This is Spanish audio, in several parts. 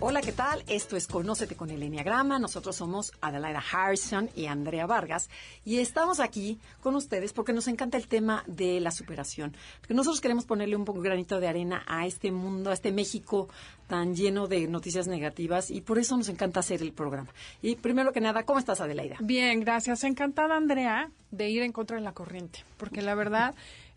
Hola, ¿qué tal? Esto es Conócete con el Enneagrama. Nosotros somos Adelaida Harrison y Andrea Vargas y estamos aquí con ustedes porque nos encanta el tema de la superación. Porque nosotros queremos ponerle un poco granito de arena a este mundo, a este México tan lleno de noticias negativas y por eso nos encanta hacer el programa. Y primero que nada, ¿cómo estás, Adelaida? Bien, gracias. Encantada, Andrea, de ir en contra de la corriente, porque la verdad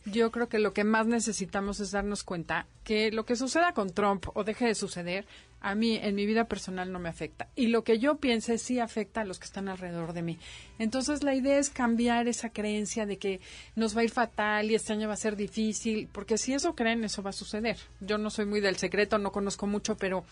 yo creo que lo que más necesitamos es darnos cuenta que lo que suceda con Trump o deje de suceder, a mí en mi vida personal no me afecta. Y lo que yo piense sí afecta a los que están alrededor de mí. Entonces la idea es cambiar esa creencia de que nos va a ir fatal y este año va a ser difícil, porque si eso creen, eso va a suceder. Yo no soy muy del secreto, no conozco mucho, pero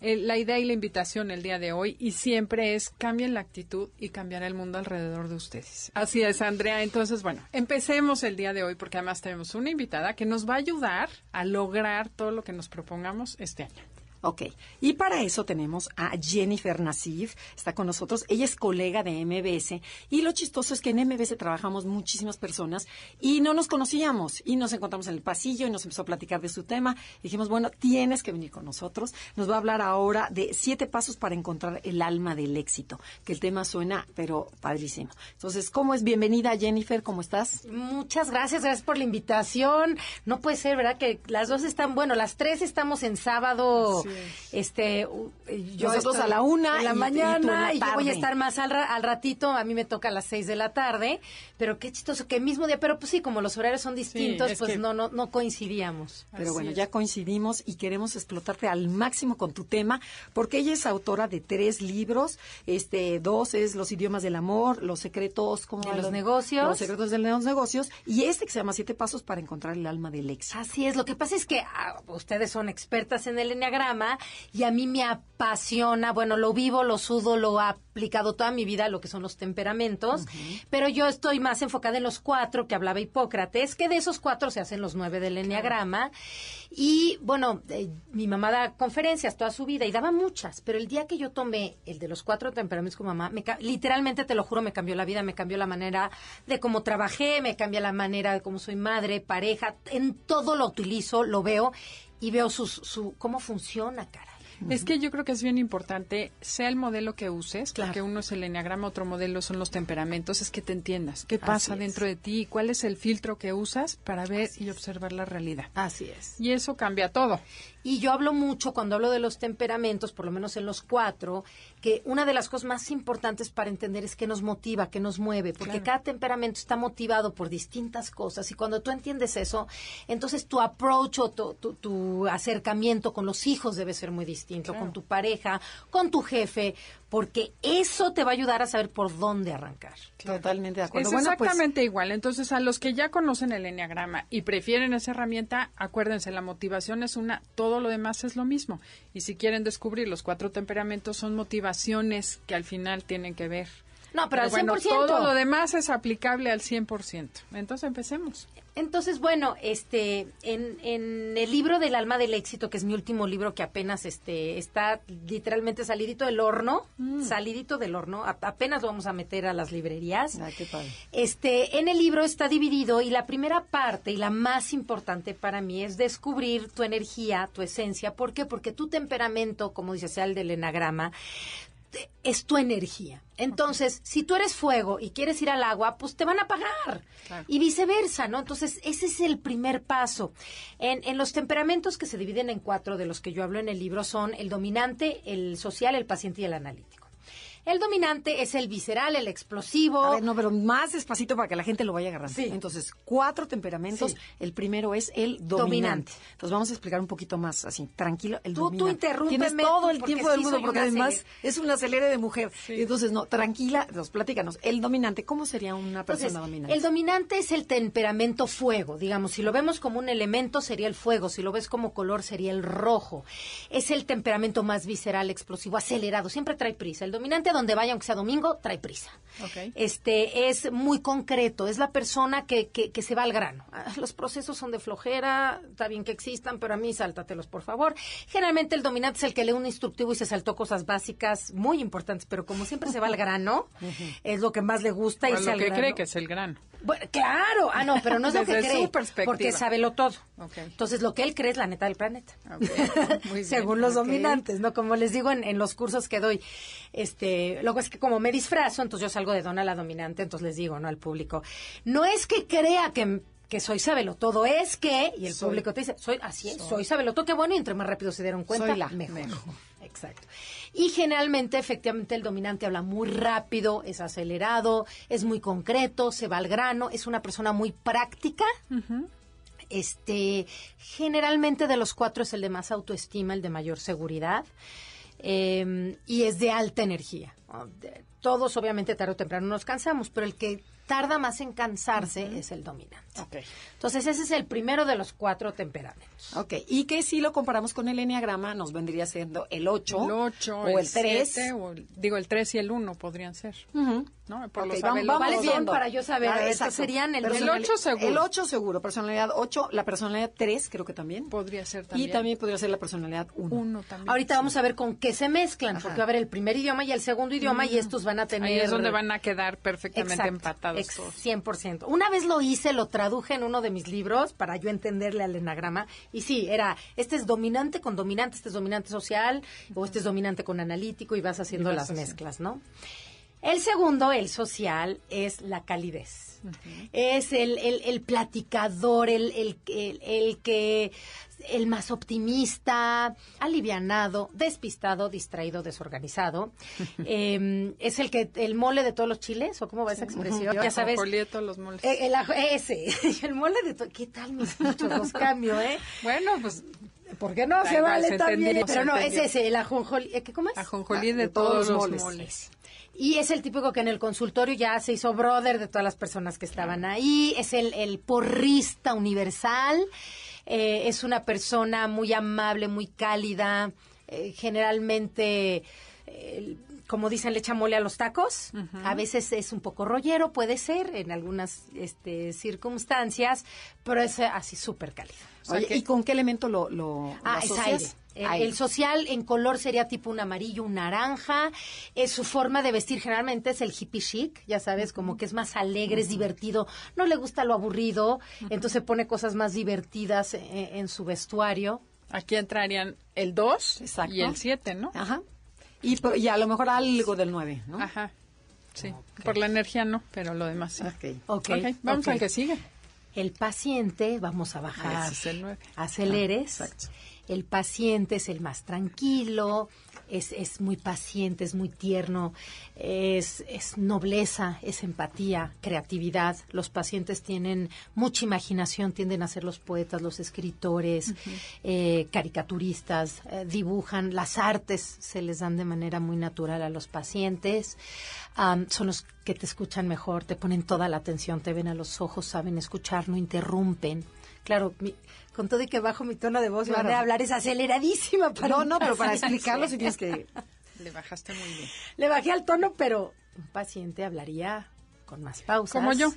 eh, la idea y la invitación el día de hoy y siempre es cambien la actitud y cambiar el mundo alrededor de ustedes. Así es, Andrea. Entonces, bueno, empecemos el día de hoy porque además tenemos una invitada que nos va a ayudar a lograr todo lo que nos propongamos este año. Ok, y para eso tenemos a Jennifer Nassif, está con nosotros, ella es colega de MBS y lo chistoso es que en MBS trabajamos muchísimas personas y no nos conocíamos y nos encontramos en el pasillo y nos empezó a platicar de su tema. dijimos, bueno, tienes que venir con nosotros. Nos va a hablar ahora de siete pasos para encontrar el alma del éxito, que el tema suena, pero padrísimo. Entonces, ¿cómo es? Bienvenida Jennifer, ¿cómo estás? Muchas gracias, gracias por la invitación. No puede ser, ¿verdad? Que las dos están, bueno, las tres estamos en sábado. Este, yo Nosotros a la una. En la mañana y, yo voy a estar más al, al, ratito. A mí me toca a las seis de la tarde. Pero qué chistoso, que mismo día. Pero pues sí, como los horarios son distintos, pues no, no, no coincidíamos. Pero bueno, ya coincidimos y queremos explotarte al máximo con tu tema, porque ella es autora de tres libros. Este, dos es Los idiomas del amor, Los secretos como de los negocios. Los secretos de los negocios. Y este que se llama Siete pasos para encontrar el alma del éxito. Así es. Lo que pasa es que ah, ustedes son expertas en el enneagrama y a mí me apasiona, bueno, lo vivo, lo sudo, lo he aplicado toda mi vida, lo que son los temperamentos, pero yo estoy más enfocada en los cuatro que hablaba Hipócrates, que de esos cuatro se hacen los nueve del enneagrama. Y bueno, eh, mi mamá da conferencias toda su vida y daba muchas, pero el día que yo tomé el de los cuatro temperamentos con mamá, me, literalmente te lo juro, me cambió la vida, me cambió la manera de cómo trabajé, me cambió la manera de cómo soy madre, pareja, en todo lo utilizo, lo veo y veo su, cómo funciona, cara. Es que yo creo que es bien importante, sea el modelo que uses, claro. porque uno es el enneagrama, otro modelo son los temperamentos, es que te entiendas qué pasa dentro de ti y cuál es el filtro que usas para ver y observar la realidad. Así es. Y eso cambia todo. Y yo hablo mucho cuando hablo de los temperamentos, por lo menos en los cuatro, que una de las cosas más importantes para entender es que nos motiva, que nos mueve, porque cada temperamento está motivado por distintas cosas y cuando tú entiendes eso, entonces tu approach o tu, tu, acercamiento con los hijos debe ser muy distinto, con tu pareja, con tu jefe, porque eso te va a ayudar a saber por dónde arrancar. Totalmente de acuerdo. Es pues exactamente igual. Entonces, a los que ya conocen el enneagrama y prefieren esa herramienta, acuérdense, la motivación es una, todo lo demás es lo mismo. Y si quieren descubrir los cuatro temperamentos, son motivaciones que al final tienen que ver. No, pero, al 100%. todo lo demás es aplicable al 100%. Entonces, empecemos. Entonces, bueno, este, en, en, el libro del alma del éxito, que es mi último libro que apenas este, está literalmente salidito del horno, mm. salidito del horno, apenas lo vamos a meter a las librerías. Ah, qué padre. Este, en el libro está dividido y la primera parte y la más importante para mí es descubrir tu energía, tu esencia. ¿Por qué? Porque tu temperamento, como dice sea el del enagrama, es tu energía. Entonces, si tú eres fuego y quieres ir al agua, pues te van a pagar. Y viceversa, ¿no? Entonces, ese es el primer paso. En, en, los temperamentos que se dividen en cuatro, de los que yo hablo en el libro, son el dominante, el social, el paciente y el analítico. El dominante es el visceral, el explosivo. A ver, no, pero más despacito para que la gente lo vaya agarrando. Sí. Entonces, cuatro temperamentos. Sí. El primero es el dominante. Dominante. Entonces, vamos a explicar un poquito más así, tranquilo. El Tú- tú dominante. interrúmpeme, Tienes todo el tiempo del sí mundo, porque además es un acelere de mujer. Entonces, no, tranquila, nos platícanos. El dominante, ¿cómo sería una persona Entonces, dominante? el dominante es el temperamento fuego, digamos, si lo vemos como un elemento sería el fuego, si lo ves como color sería el rojo. Es el temperamento más visceral, explosivo, acelerado, siempre trae prisa. El dominante donde vaya, aunque sea domingo, trae prisa. Este es muy concreto, es la persona que, que, que se va al grano. Ah, Los procesos son de flojera, está bien que existan, pero a mí sáltatelos, por favor. Generalmente el dominante es el que lee un instructivo y se saltó cosas básicas muy importantes, pero como siempre se va al grano, es lo que más le gusta O irse lo al que grano. cree que es el grano. Bueno, claro, ah, no, pero no es lo que cree, su perspectiva. porque sábelo todo. Ok. Entonces, lo que él cree es la neta del planeta. Ok, muy bien, Según los dominantes, ¿no? Como les digo en, en los cursos que doy. Este, luego es que como me disfrazo, entonces yo salgo de dona la dominante, entonces les digo, ¿no? Al público, no es que crea que que soy sabelo todo, es que, y el Soy. público te dice, soy así es, soy sabelo todo, qué bueno, y entre más rápido se dieron cuenta, Soy la mejor. Exacto. Y generalmente, efectivamente, el dominante habla muy rápido, es acelerado, es muy concreto, se va al grano, es una persona muy práctica. Este, generalmente de los cuatro es el de más autoestima, el de mayor seguridad. eh, y es de alta energía. Todos, obviamente, tarde o temprano nos cansamos, pero el que tarda más en cansarse es el dominante. Entonces, ese es el primero de los cuatro temperamentos. Ok, y que si lo comparamos con el enneagrama, nos vendría siendo el 8, El 8, o el 3. siete, o el- digo, el 3 y el 1 podrían ser. ¿No? Por Ok, los vamos, vamos ¿Cuáles son para yo saber? Ah, estos serían el- Personali- el ocho seguro. El 8 seguro, personalidad 8, la personalidad 3 creo que también. Podría ser Y también. también podría ser la personalidad 1. Uno también. Ahorita vamos a ver con qué se mezclan, Ajá. porque va a haber el primer idioma y el segundo idioma y estos van a tener... Ahí es donde van a quedar perfectamente Exacto, empatados ex- todos. 100%. Una vez lo hice, lo traduje en uno de mis libros para yo entenderle al enagrama. Y sí, era, este es dominante con dominante, este es dominante social, o este es dominante con analítico, y vas haciendo Y vas las haciendo. mezclas, ¿no? El segundo, el social, es la calidez. Es el, el, el platicador, el, el, el, el que el más optimista, alivianado, despistado, distraído, desorganizado. Eh, es el que el mole de todos los chiles, o cómo va esa expresión, ya sabes. Todos los moles. Eh, el ese, el mole de todo. ¿Qué tal mis muchos los cambio, eh? bueno, pues ¿Por qué no? Se vale se también. entendió, Pero no, es ese, el ajonjolí. ¿eh, ¿qué- ¿Cómo es? ajonjolí de, de todos todos, los los moles. moles. Y es el típico que en el consultorio ya se hizo brother de todas las personas que estaban ahí. Es el, el porrista universal. Eh, es una persona muy amable, muy cálida. eh, generalmente, eh, como dicen, le echa mole a los tacos. A veces es un poco rollero, puede ser, en algunas este, circunstancias, pero es eh, así súper cálido. sea Oye, que- ¿y con qué elemento lo, lo, Ah, lo es aire. El, social en color sería tipo un amarillo, un naranja. Es su forma de vestir generalmente es el hippie chic, ya sabes, como que es más alegre, es divertido. No le gusta lo aburrido, entonces pone cosas más divertidas en, en su vestuario. Aquí entrarían el 2 Exacto. y el 7, ¿no? Ajá. Y, a lo mejor algo del 9, ¿no? Ajá. Sí. Por la energía no, pero lo demás sí. Ok. Ok, Ok, vamos al que sigue. El paciente, vamos a bajar. Ese es el nueve. Aceleres. Ah, exacto. El paciente es el más tranquilo, es, es muy paciente, es muy tierno, es, es nobleza, es empatía, creatividad. Los pacientes tienen mucha imaginación, tienden a ser los poetas, los escritores, eh, caricaturistas, eh, dibujan. Las artes se les dan de manera muy natural a los pacientes. Am, son los que te escuchan mejor, te ponen toda la atención, te ven a los ojos, saben escuchar, no interrumpen. Claro, mi- con todo y que bajo mi tono de voz, Claro. manera de hablar es aceleradísima. Para No, pero para explicarlo si tienes que... Le bajaste muy bien. Le bajé al tono, pero un paciente hablaría con más pausas. Como yo.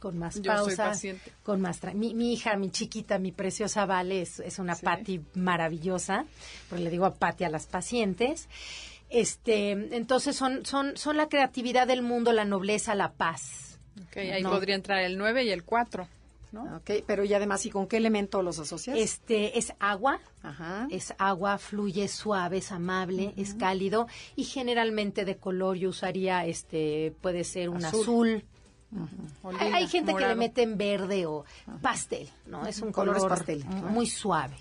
Con más Yo soy pausas. paciente. Con más tra- mi, mi hija, mi chiquita, mi preciosa Vale, es, es una Sí. Patti maravillosa. Porque le digo a Patti a las pacientes. Este, entonces son, son, son la creatividad del mundo, la nobleza, la paz. Ok, ahí No. podría entrar el 9 y el 4, ¿no? Ok, pero y además, ¿y con qué elemento los asocias? Este es agua, Ajá. es agua, fluye, suave, es amable, es cálido y generalmente de color yo usaría este puede ser un Azul. Hay, gente que le mete en verde o pastel, ¿no? Es un color pastel, muy suave.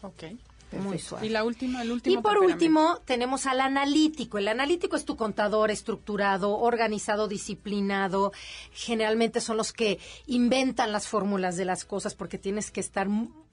Muy suave. Y la última, el último. Y por último, tenemos al analítico. El analítico es tu contador estructurado, organizado, disciplinado. Generalmente son los que inventan las fórmulas de las cosas porque tienes que estar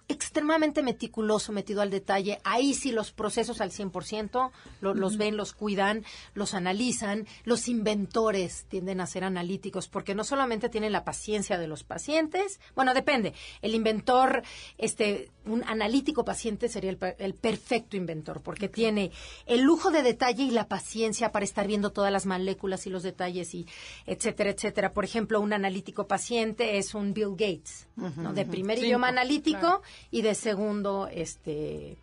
extremadamente meticuloso, metido al detalle. Ahí sí los procesos al 100%, lo- los ven, los cuidan, los analizan. Los inventores tienden a ser analíticos porque no solamente tienen la paciencia de los pacientes, bueno, depende. El inventor, este, un analítico paciente sería el, per- el perfecto inventor porque tiene el lujo de detalle y la paciencia para estar viendo todas las moléculas y los detalles y etcétera, etcétera. Por ejemplo, un analítico paciente es un Bill Gates, ¿no? De primer idioma analítico claro. Y de segundo, este,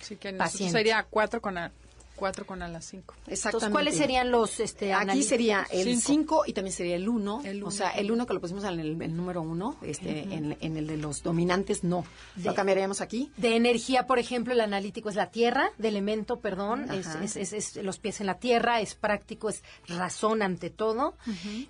Sí, que paciente. sería cuatro con a, cuatro con a las cinco. entonces, ¿cuáles serían los, este, Aquí sería el Cinco. 5 y también sería el 1. El O sea, el 1 que lo pusimos en el, el número 1, este, en, en el de los dominantes, no. Lo cambiaríamos aquí. De energía, por ejemplo, el analítico es la tierra, de elemento, perdón, es, es- es- es los pies en la tierra, es práctico, es razón ante todo.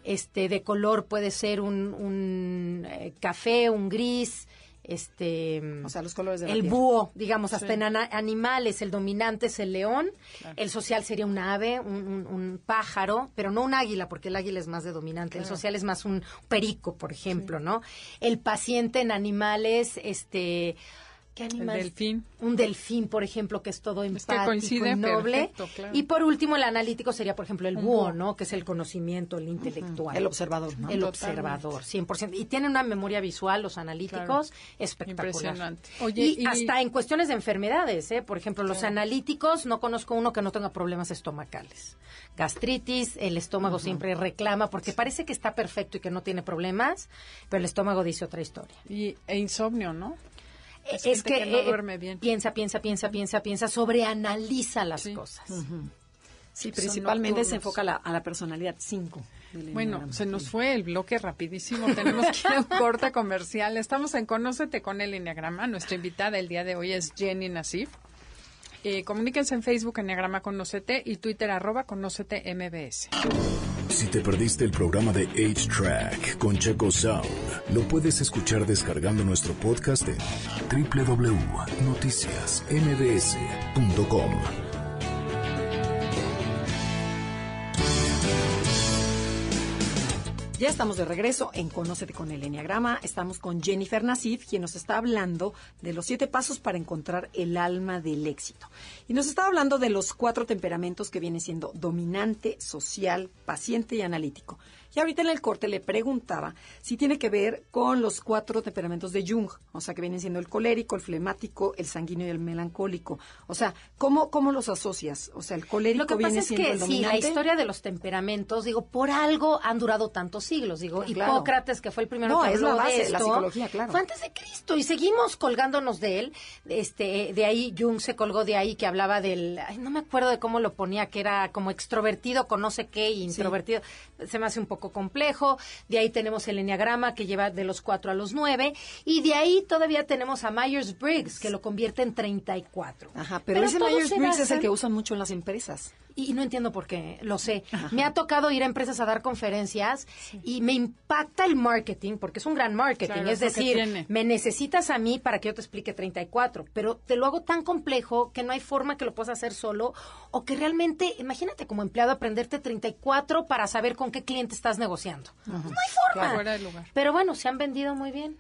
Este, de color puede ser un, un, eh, café, un gris, este, O sea, los colores de el tierra. búho, digamos, hasta Sí. en animales, el dominante es el león, el social sería un ave, un, un- un pájaro, pero no un águila, porque el águila es más de dominante, el social es más un perico, por ejemplo, ¿no? El paciente en animales, este... ¿Qué animal? delfín. Un delfín, por ejemplo, que es todo que empático coincide y noble. perfecto, claro. Y por último, el analítico sería, por ejemplo, el búho. ¿no? Que es el conocimiento, el intelectual. El observador, ¿no? El Totalmente. observador, 100%. Y tienen una memoria visual, los analíticos, espectacular. Impresionante. Oye, y, y- hasta en cuestiones de enfermedades, ¿eh? Por ejemplo, los analíticos, no conozco uno que no tenga problemas estomacales. Gastritis, el estómago siempre reclama, porque parece que está perfecto y que no tiene problemas, pero el estómago dice otra historia. Y, e insomnio, ¿no? Es, que, que no eh, duerme bien. piensa, piensa, piensa, piensa, piensa, sobreanaliza las Sí. cosas. Sí, Son principalmente se enfoca a la, a la personalidad 5. Bueno, se nos fue el bloque rapidísimo. Tenemos que ir a un corte comercial. Estamos en Conócete con el Enneagrama. Nuestra invitada el día de hoy es Jenny Nasif. Eh, comuníquense en Facebook Enneagrama Conócete y Twitter arroba Conócete MBS. Si te perdiste el programa de 8-Track con Checo Sound, lo puedes escuchar descargando nuestro podcast en www.noticiasmbs.com. Ya estamos de regreso en Conócete con el Enneagrama. Estamos con Jennifer Nasif, quien nos está hablando de los siete pasos para encontrar el alma del éxito. Y nos está hablando de los cuatro temperamentos que vienen siendo dominante, social, paciente y analítico. Y ahorita en el corte le preguntaba si tiene que ver con los cuatro temperamentos de Jung, o sea, que vienen siendo el colérico, el flemático, el sanguíneo y el melancólico. O sea, ¿cómo, cómo los asocias? O sea, el colérico Lo que viene pasa es siendo que el sí, dominante. la historia de los temperamentos, digo, por algo han durado tantos siglos. Digo, Claro. Hipócrates, que fue el primero No, que es la habló base, de la esto, psicología, claro. fue antes de Cristo y seguimos colgándonos de él. Este, de ahí Jung se colgó de ahí que hablaba del, ay, no me acuerdo de cómo lo ponía, que era como extrovertido con no sé qué y introvertido. Se me hace un poco complejo. De ahí tenemos el enneagrama que lleva de los cuatro a los nueve y de ahí todavía tenemos a Myers Briggs que lo convierte en 34. Ajá, pero, ese todos Myers se Briggs es el que usan mucho en las empresas. Y no entiendo por qué, lo sé. Me ha tocado ir a empresas a dar conferencias y me impacta el marketing, porque es un gran marketing. Claro, es decir, me necesitas a mí para que yo te explique 34, pero te lo hago tan complejo que no hay forma que lo puedas hacer solo o que realmente, imagínate como empleado aprenderte 34 para saber con qué cliente estás negociando. No hay forma. Fuera lugar. Pero bueno, se han vendido muy bien.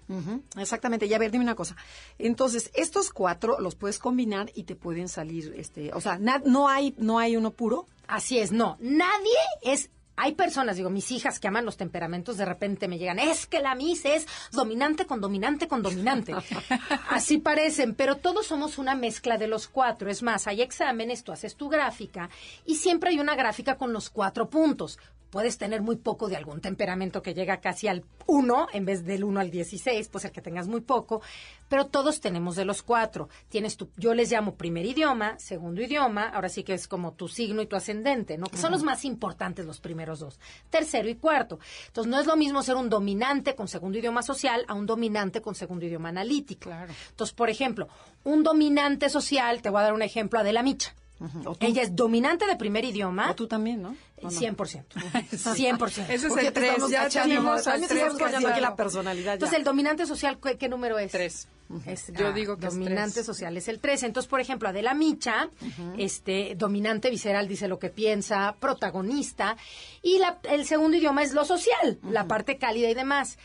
Exactamente. Y a ver, dime una cosa. Entonces, estos cuatro los puedes combinar y te pueden salir, este, o sea, na- no hay, no hay uno puro. Así es, no, nadie es... Hay personas, digo, mis hijas que aman los temperamentos, de repente me llegan, es que la Miss es dominante con dominante con dominante. Así parecen, pero todos somos una mezcla de los cuatro. Es más, hay exámenes, tú haces tu gráfica y siempre hay una gráfica con los cuatro puntos. Puedes tener muy poco de algún temperamento que llega casi al 1 en vez del 1 al 16, pues el que tengas muy poco, pero todos tenemos de los cuatro. Tienes tu, yo les llamo primer idioma, segundo idioma, ahora sí que es como tu signo y tu ascendente, ¿no? Que son los más importantes los primeros dos. Tercero y cuarto. Entonces no es lo mismo ser un dominante con segundo idioma social a un dominante con segundo idioma analítico. Claro. Entonces, por ejemplo, un dominante social, te voy a dar un ejemplo, Adela Micha. O tú. Ella es dominante de primer idioma. O tú también, ¿no? ¿O no? 100%. 100%. Ese es Porque el te tres, estamos ya cachando, tenemos al también tres estamos cachando aquí cachado. la personalidad. ya. Entonces, el dominante social, ¿qué, qué número es? Tres. Es, Yo ah, digo que es dominante tres. social es el 3. Entonces, por ejemplo, Adela Micha, este, dominante visceral dice lo que piensa, protagonista, y la- el segundo idioma es lo social, la parte cálida y demás.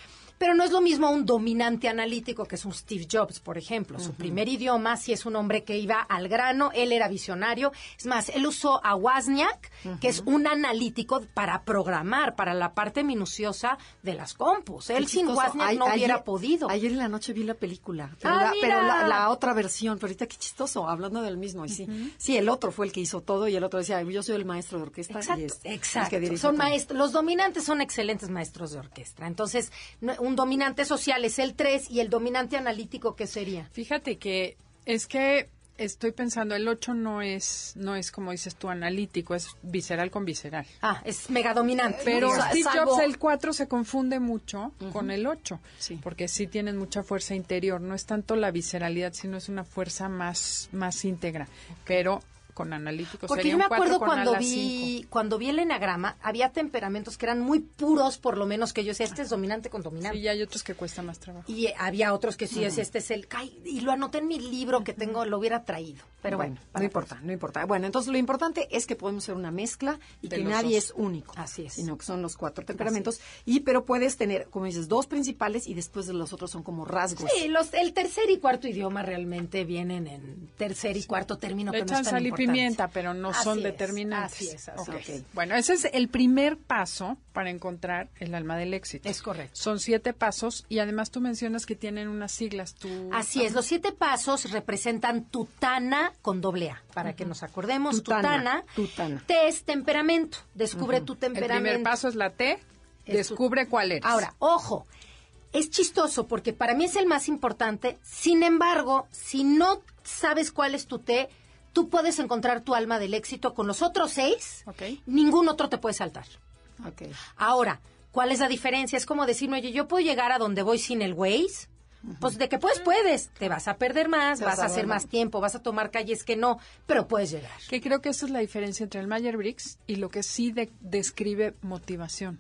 Pero no es lo mismo un dominante analítico que es un Steve Jobs, por ejemplo. Su primer idioma sí es un hombre que iba al grano, él era visionario. Es más, él usó a Wozniak, que es un analítico para programar, para la parte minuciosa de las compus. Él sin. Wozniak Ay- no hubiera podido. Ayer en la noche vi la película, pero, Ah, la, pero la, mira. la otra versión, pero ahorita qué chistoso, hablando del mismo. Y sí, sí, el otro fue el que hizo todo y el otro decía, yo soy el maestro de orquesta. Exacto, y es exacto. que Son maestros, los dominantes son excelentes maestros de orquesta. Entonces, no- un dominante social es el 3 y el dominante analítico, ¿qué sería? Fíjate que es que estoy pensando, el 8 no es, no es como dices tú, analítico, es visceral con visceral. Ah, es mega dominante. Pero Steve salvo- Jobs, el 4 se confunde mucho con el 8, Sí. porque sí tienen mucha fuerza interior. No es tanto la visceralidad, sino es una fuerza más, más íntegra. Pero con analítico Porque sería yo me un 4 acuerdo cuando vi, 5. cuando vi el enagrama, había temperamentos que eran muy puros, por lo menos que yo sé, este es dominante con dominante. Sí, y hay otros que cuesta más trabajo. Y había otros que sí, es este es el... y lo anoté en mi libro que tengo, lo hubiera traído. Pero bueno, no importa, no importa. Bueno, entonces lo importante es que podemos ser una mezcla y De que nadie dos. es único. Así es. Sino que son los cuatro temperamentos. Y pero puedes tener, como dices, dos principales y después de los otros son como rasgos. Sí, los, el tercer y cuarto idioma realmente vienen en tercer y cuarto término. Le que no es tan. Pimienta, pero no Así son es, determinantes. Así es, así es. Bueno, ese es el primer paso para encontrar el alma del éxito. Es correcto. Son siete pasos y además tú mencionas que tienen unas siglas. Tú, Así es, los siete pasos representan tutana con doble A, para que nos acordemos. Tutana, Tutana, tutana. T es temperamento, descubre tu El temperamento. primer paso es la T, Es descubre cuál eres. Ahora, ojo, es chistoso porque para mí es el más importante. Sin embargo, si no sabes cuál es tu T, tú puedes encontrar tu alma del éxito con los otros seis. Ok. Ningún otro te puede saltar. Ok. Ahora, ¿cuál es la diferencia? Es como decirme, oye, yo puedo llegar a donde voy sin el Waze. Pues de que puedes, puedes. Te vas a perder más, Te vas a hacer más tiempo, vas a tomar calles que no, pero puedes llegar. Que creo que esa es la diferencia entre el Myers-Briggs y lo que sí de- describe motivación.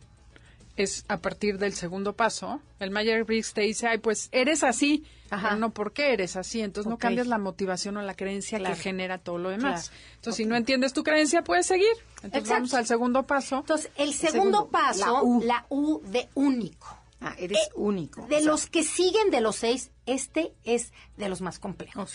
Es a partir del segundo paso. El Myers-Briggs te dice, ay, pues eres así. Ajá. Pero no, ¿por qué eres así? Entonces no cambias la motivación o la creencia Claro. que genera todo lo demás. Claro. Entonces, si no entiendes tu creencia, puedes seguir. Entonces, Exacto. vamos al segundo paso. Entonces, el segundo, segundo, paso, la U. la U de único. Ah, eres Eh, único. De O sea, los que siguen de los seis, este es de los más complejos.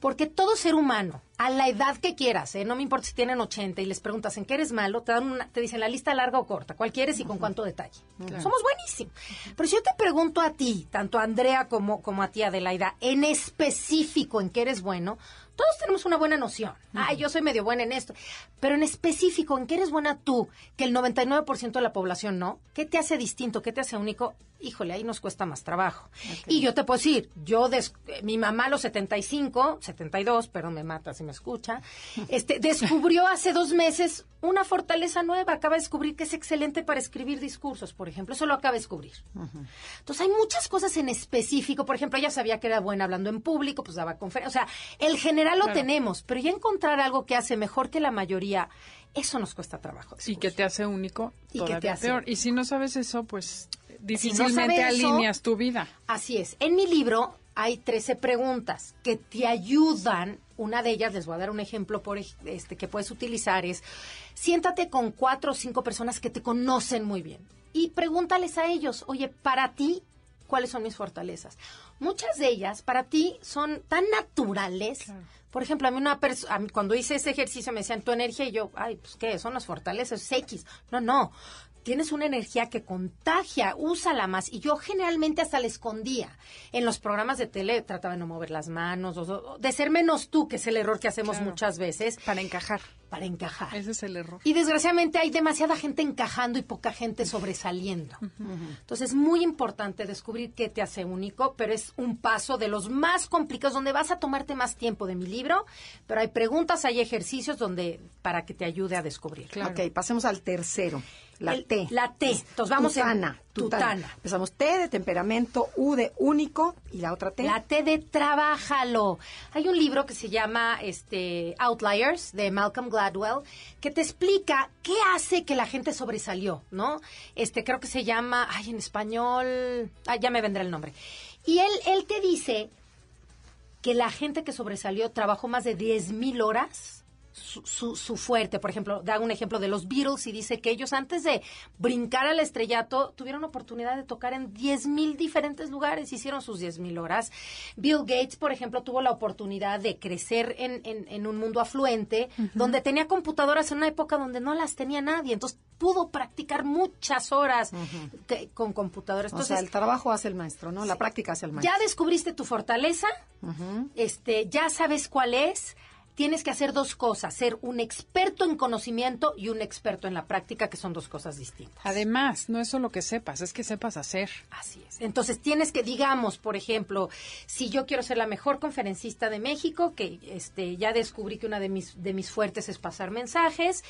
Porque todo ser humano, a la edad que quieras, ¿eh? no me importa si tienen 80 y les preguntas en qué eres malo, te, dan una- te dicen la lista larga o corta, cuál quieres y con cuánto detalle. Somos buenísimos. Pero si yo te pregunto a ti, tanto a Andrea como, como a ti, Adelaida, en específico en qué eres bueno, todos tenemos una buena noción. Ay, yo soy medio buena en esto. Pero en específico, ¿en qué eres buena tú? Que el 99% de la población no. ¿Qué te hace distinto? ¿Qué te hace único? Híjole, ahí nos cuesta más trabajo. Y yo te puedo decir, yo, des- eh, mi mamá a los 75, 72, pero me mata si me escucha, este, descubrió hace dos meses una fortaleza nueva. Acaba de descubrir que es excelente para escribir discursos, por ejemplo. Eso lo acaba de descubrir. Entonces hay muchas cosas en específico. Por ejemplo, ella sabía que era buena hablando en público, pues daba conferencias. O sea, el general lo Claro. tenemos, pero ya encontrar algo que hace mejor que la mayoría, eso nos cuesta trabajo. Y que te hace único, Y que te hace- peor. Y si no sabes eso, pues difícilmente eso- alineas tu vida. Así es. En mi libro hay 13 preguntas que te ayudan. Una de ellas, les voy a dar un ejemplo por este que puedes utilizar, es siéntate con cuatro o cinco personas que te conocen muy bien y pregúntales a ellos, oye, para ti, ¿cuáles son mis fortalezas? Muchas de ellas para ti son tan naturales. Por ejemplo, a mí una persona, cuando hice ese ejercicio me decían tu energía y yo, ay, pues qué, son las fortalezas, es X. No, no. Tienes una energía que contagia, úsala más. Y yo generalmente hasta la escondía. En los programas de tele trataba de no mover las manos, de ser menos tú, que es el error que hacemos Claro. muchas veces. Para encajar. para encajar. Ese es el error. Y desgraciadamente hay demasiada gente encajando y poca gente sobresaliendo. Entonces es muy importante descubrir qué te hace único, pero es un paso de los más complicados donde vas a tomarte más tiempo de mi libro, pero hay preguntas, hay ejercicios donde para que te ayude a descubrir. Ok, pasemos al tercero. La El- T. la T. Entonces vamos en tutana. tutana. Empezamos T de temperamento, U de único y la otra T. La T de trabájalo. Hay un libro que se llama este Outliers de Malcolm Gladwell que te explica qué hace que la gente sobresalió, ¿no? Este creo que se llama, ay, en español, ah, ya me vendrá el nombre. Y él él te dice que la gente que sobresalió trabajó más de 10.000 horas su, su, su fuerte. Por ejemplo, da un ejemplo de los Beatles y dice que ellos antes de brincar al estrellato tuvieron oportunidad de tocar en 10.000 diferentes lugares, hicieron sus 10.000 horas. Bill Gates, por ejemplo, tuvo la oportunidad de crecer en, en, en un mundo afluente, donde tenía computadoras en una época donde no las tenía nadie. Entonces pudo practicar muchas horas que- con computadoras. o sea, el trabajo hace el maestro, ¿no? La práctica hace el maestro. ya descubriste tu fortaleza, este, ya sabes cuál es. Tienes que hacer dos cosas, ser un experto en conocimiento y un experto en la práctica, que son dos cosas distintas. Además, no es solo que sepas, es que sepas hacer. Así es. Entonces tienes que, digamos, por ejemplo, si yo quiero ser la mejor conferencista de México, que este ya descubrí que una de mis de mis fuertes es pasar mensajes,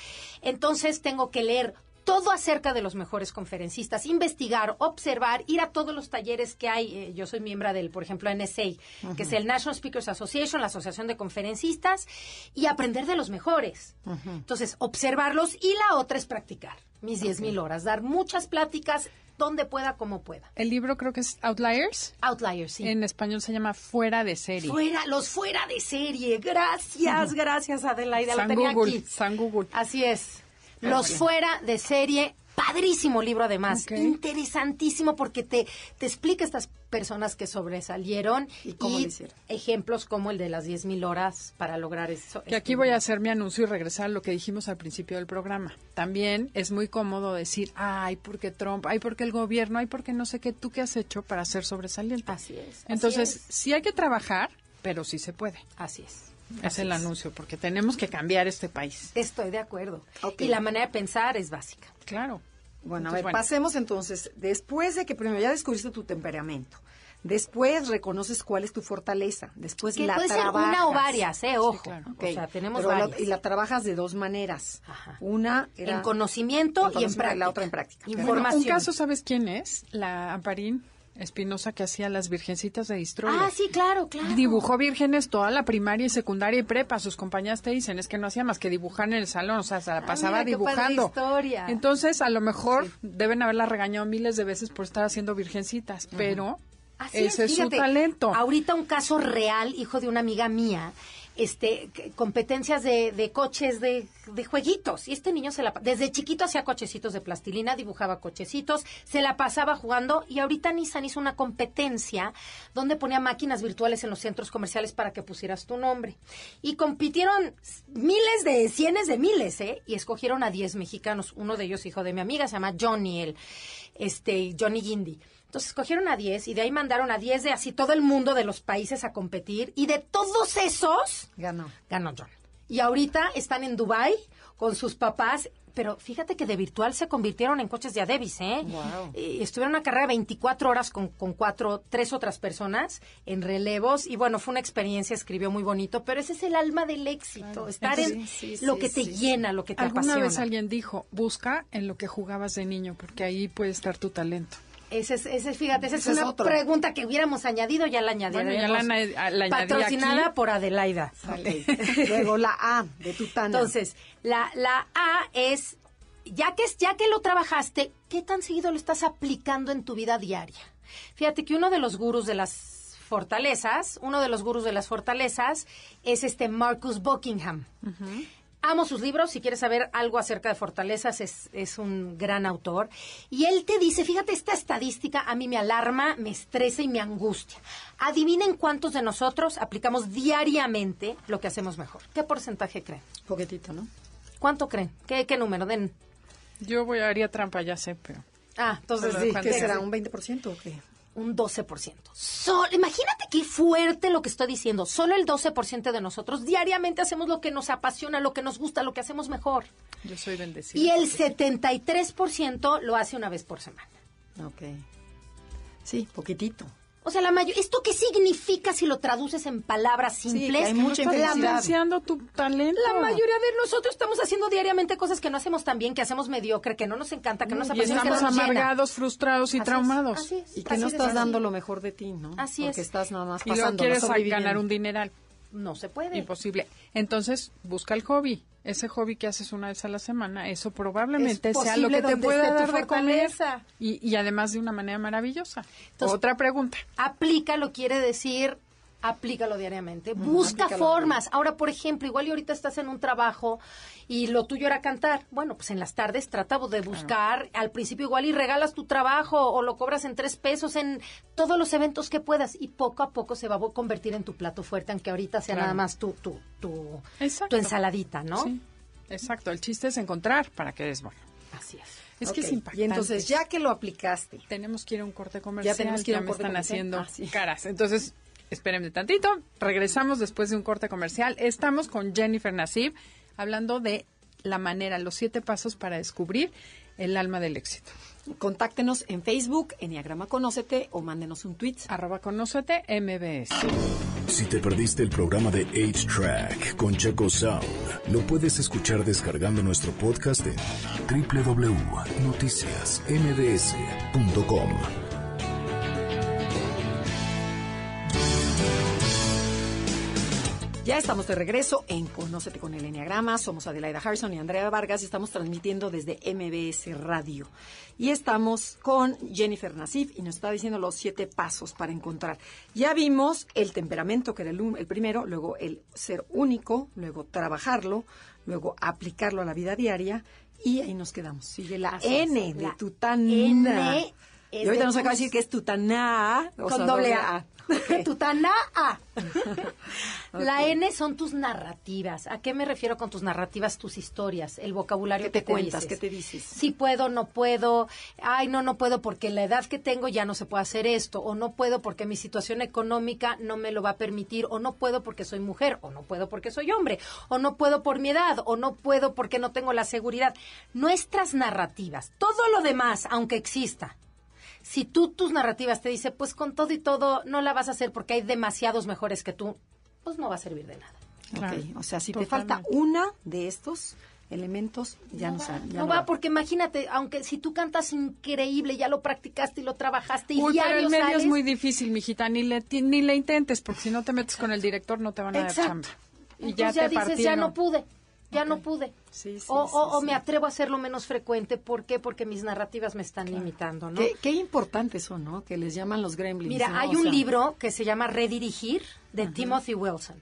entonces tengo que leer todo acerca de los mejores conferencistas, investigar, observar, ir a todos los talleres que hay. Eh, yo soy miembro del, por ejemplo, NSA, que es el National Speakers Association, la Asociación de Conferencistas, y aprender de los mejores. Entonces, observarlos y la otra es practicar mis 10.000 horas, dar muchas pláticas donde pueda, como pueda. El libro creo que es Outliers. Outliers, sí. En español se llama Fuera de serie. Fuera, los fuera de serie. Gracias, gracias, Adelaida. San Lo tenía Google, aquí. San Google. Así es. Los fuera de serie. Padrísimo libro, además. Interesantísimo porque te, te explica estas personas que sobresalieron ¿Y cómo ejemplos como el de las 10.000 horas para lograr eso. Que aquí voy a hacer mi anuncio y regresar a lo que dijimos al principio del programa. También es muy cómodo decir, ay, porque Trump, ay, porque el gobierno, ay, porque no sé qué, tú qué has hecho para ser sobresaliente. Así es. así Entonces, es, sí hay que trabajar, pero sí se puede. Así es. Es el anuncio, porque tenemos que cambiar este país. Estoy de acuerdo. Ok. Y la manera de pensar es básica. Claro. Bueno, a Entonces, ver, pasemos entonces, después de que primero ya descubriste tu temperamento, después reconoces cuál es tu fortaleza, después Que la puede ser una o varias, ¿eh? Ojo. claro. Ok, O sea, tenemos pero la- varias. y la trabajas de dos maneras. Ajá. Una era en conocimiento y en práctica. la otra en práctica. Bueno, Información. un caso, ¿sabes quién es? La Amparín Espinosa que hacía las virgencitas de Distrole. Ah, sí, claro, claro. Dibujó vírgenes toda la primaria y secundaria y prepa. Sus compañeras te dicen, es que no hacía más que dibujar en el salón, o sea, se la Ah, pasaba mira, qué padre dibujando. historia. Entonces, a lo mejor deben haberla regañado miles de veces por estar haciendo virgencitas, pero Así ese es, su fíjate, talento. Ahorita un caso real, hijo de una amiga mía, este, competencias de, de coches de, jueguitos. Y este niño se la, desde chiquito hacía cochecitos de plastilina, dibujaba cochecitos, se la pasaba jugando y ahorita Nissan hizo una competencia donde ponía máquinas virtuales en los centros comerciales para que pusieras tu nombre. Y compitieron miles de, cienes de miles, ¿eh? Y escogieron a 10 mexicanos. Uno de ellos, hijo de mi amiga, se llama Johnny, el, este, Johnny Guindy. Entonces escogieron a 10 y de ahí mandaron a 10 de así todo el mundo de los países a competir y de todos esos ganó. ganó John. Y ahorita están en Dubai con sus papás, pero fíjate que de virtual se convirtieron en coches de Adebis, ¿eh? Wow. Eh, estuvieron una carrera de 24 horas con, con cuatro, tres otras personas en relevos y bueno, fue una experiencia, escribió muy bonito, pero ese es el alma del éxito, estar en Sí, sí, lo sí, que te sí, llena, lo que te Alguna apasiona. vez alguien dijo, busca en lo que jugabas de niño, porque ahí puede estar tu talento. Ese es, ese, fíjate, esa es Ese es una otro. pregunta que hubiéramos añadido, ya la añadiremos. Bueno, ya la ana- la añadí Patrocinada aquí. por Adelaida. Luego la A de tutana. Entonces, la, la A es, ya que, ya que lo trabajaste, ¿qué tan seguido lo estás aplicando en tu vida diaria? Fíjate que uno de los gurús de las fortalezas, uno de los gurús de las fortalezas es este Marcus Buckingham. Amo sus libros, si quieres saber algo acerca de fortalezas, es, es un gran autor. Y él te dice, fíjate, esta estadística a mí me alarma, me estresa y me angustia. Adivinen cuántos de nosotros aplicamos diariamente lo que hacemos mejor. ¿Qué porcentaje creen? Poquitito, ¿no? ¿Cuánto creen? ¿Qué, qué número? Den. Yo voy a haría trampa, ya sé, pero... Ah, entonces Pero sí. ¿cuánto ¿Qué será? ¿Un 20% o qué? Un 12%. Sol, imagínate qué fuerte lo que estoy diciendo. Solo el 12% de nosotros diariamente hacemos lo que nos apasiona, lo que nos gusta, lo que hacemos mejor. Yo soy bendecida. Y el 73% lo hace una vez por semana. Ok. Sí, poquitito. O sea, la mayor, ¿esto qué significa si lo traduces en palabras que simples? hay mucha tu talento. La mayoría de nosotros estamos haciendo diariamente cosas que no hacemos tan bien, que hacemos mediocre, que no nos encanta, que no nos Y apasiona, que no estamos llena. amargados, frustrados y Así es, traumados. así es, Y que así no estás dando lo mejor de ti, ¿no? Así Porque es. estás nada más Y luego pasando, quieres ganar un dineral. No se puede. Imposible. Entonces, busca el hobby. Ese hobby que haces una vez a la semana, eso probablemente Es sea lo que te pueda dar de comer. Y, y además de una manera maravillosa. Entonces- Otra pregunta. Aplícalo quiere decir aplícalo diariamente. Busca aplícalo formas. Ahora, por ejemplo, igual y ahorita estás en un trabajo y lo tuyo era cantar. Bueno, pues en las tardes trata de buscar, al principio igual y regalas tu trabajo o lo cobras en tres pesos en todos los eventos que puedas y poco a poco se va a convertir en tu plato fuerte, aunque ahorita sea Claro. nada más tu, tu, tu, tu ensaladita, ¿no? Sí, exacto. El chiste es encontrar para que des bueno. Así es. Es que es impactante. Y entonces, ya que lo aplicaste, tenemos que ir a un corte comercial. tenemos que ir a un me corte están comercial. haciendo Ah, sí. caras. Entonces, espérenme tantito. Regresamos después de un corte comercial. Estamos con Jennifer Nasib hablando de la manera, los siete pasos para descubrir el alma del éxito. contáctenos en Facebook, Enneagrama Conócete, o mándenos un tweet. Arroba conócete MBS. Si te perdiste el programa de 8-Track con Checo Sound, lo puedes escuchar descargando nuestro podcast en www.noticiasmbs.com. Ya estamos de regreso en Conócete con el Enneagrama. Somos Adelaida Harrison y Andrea Vargas y estamos transmitiendo desde MBS Radio. Y estamos con Jennifer Nasif y nos está diciendo los siete pasos para encontrar. Ya vimos el temperamento, que era el, primero, luego el ser único, luego trabajarlo, luego aplicarlo a la vida diaria y ahí nos quedamos. Sigue la Así es, N de la tutana. N Y ahorita nos acaba de decir que es tutana. o con sea, doble A. Tutana A. La. N son tus narrativas. ¿A qué me refiero con tus narrativas? Tus historias, el vocabulario ¿Qué que te cuentas? dices. ¿Qué te dices? Sí puedo, no puedo. Ay, no, no puedo porque la edad que tengo ya no se puede hacer esto. O no puedo porque mi situación económica no me lo va a permitir. O no puedo porque soy mujer. O no puedo porque soy hombre. O no puedo por mi edad. O no puedo porque no tengo la seguridad. Nuestras narrativas, todo lo demás, aunque exista, si tú tus narrativas te dice, pues con todo y todo no la vas a hacer porque hay demasiados mejores que tú, pues no va a servir de nada. Claro, Ok, O sea, si te falta una de estos elementos, ya no, sale. ya no, va, porque imagínate, aunque si tú cantas increíble, ya lo practicaste y lo trabajaste y Uy, pero diario el medio sales, es muy difícil, mijita. Ni le, ti- ni le intentes, porque si no te metes con el director no te van a dar chamba. Y Entonces ya ya, te dices, partieron. ya no pude, ya no pude. Sí, sí, o, sí, o- o me atrevo a hacerlo menos frecuente, ¿por qué? Porque mis narrativas me están limitando, ¿no? Qué, qué importantes son, ¿no? Que les llaman los gremlins. Mira, ¿no? hay O un sea, libro que se llama Redirigir de Timothy Wilson.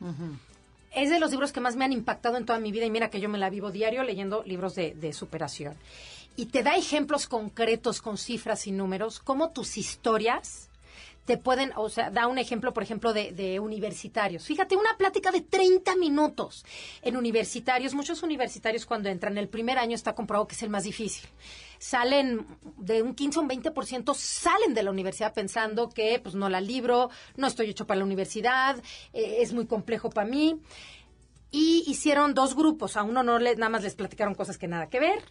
Es de los libros que más me han impactado en toda mi vida y mira que yo me la vivo diario leyendo libros de, de superación. Y te da ejemplos concretos con cifras y números, cómo tus historias te pueden, o sea, da un ejemplo, por ejemplo, de, de universitarios. Fíjate, una plática de 30 minutos en universitarios. Muchos universitarios cuando entran el primer año está comprobado que es el más difícil. Salen de un 15 a un 20% salen de la universidad pensando que pues no la libro, no estoy hecho para la universidad, eh, es muy complejo para mí. Y hicieron dos grupos. A uno no le, nada más les platicaron cosas que nada que ver.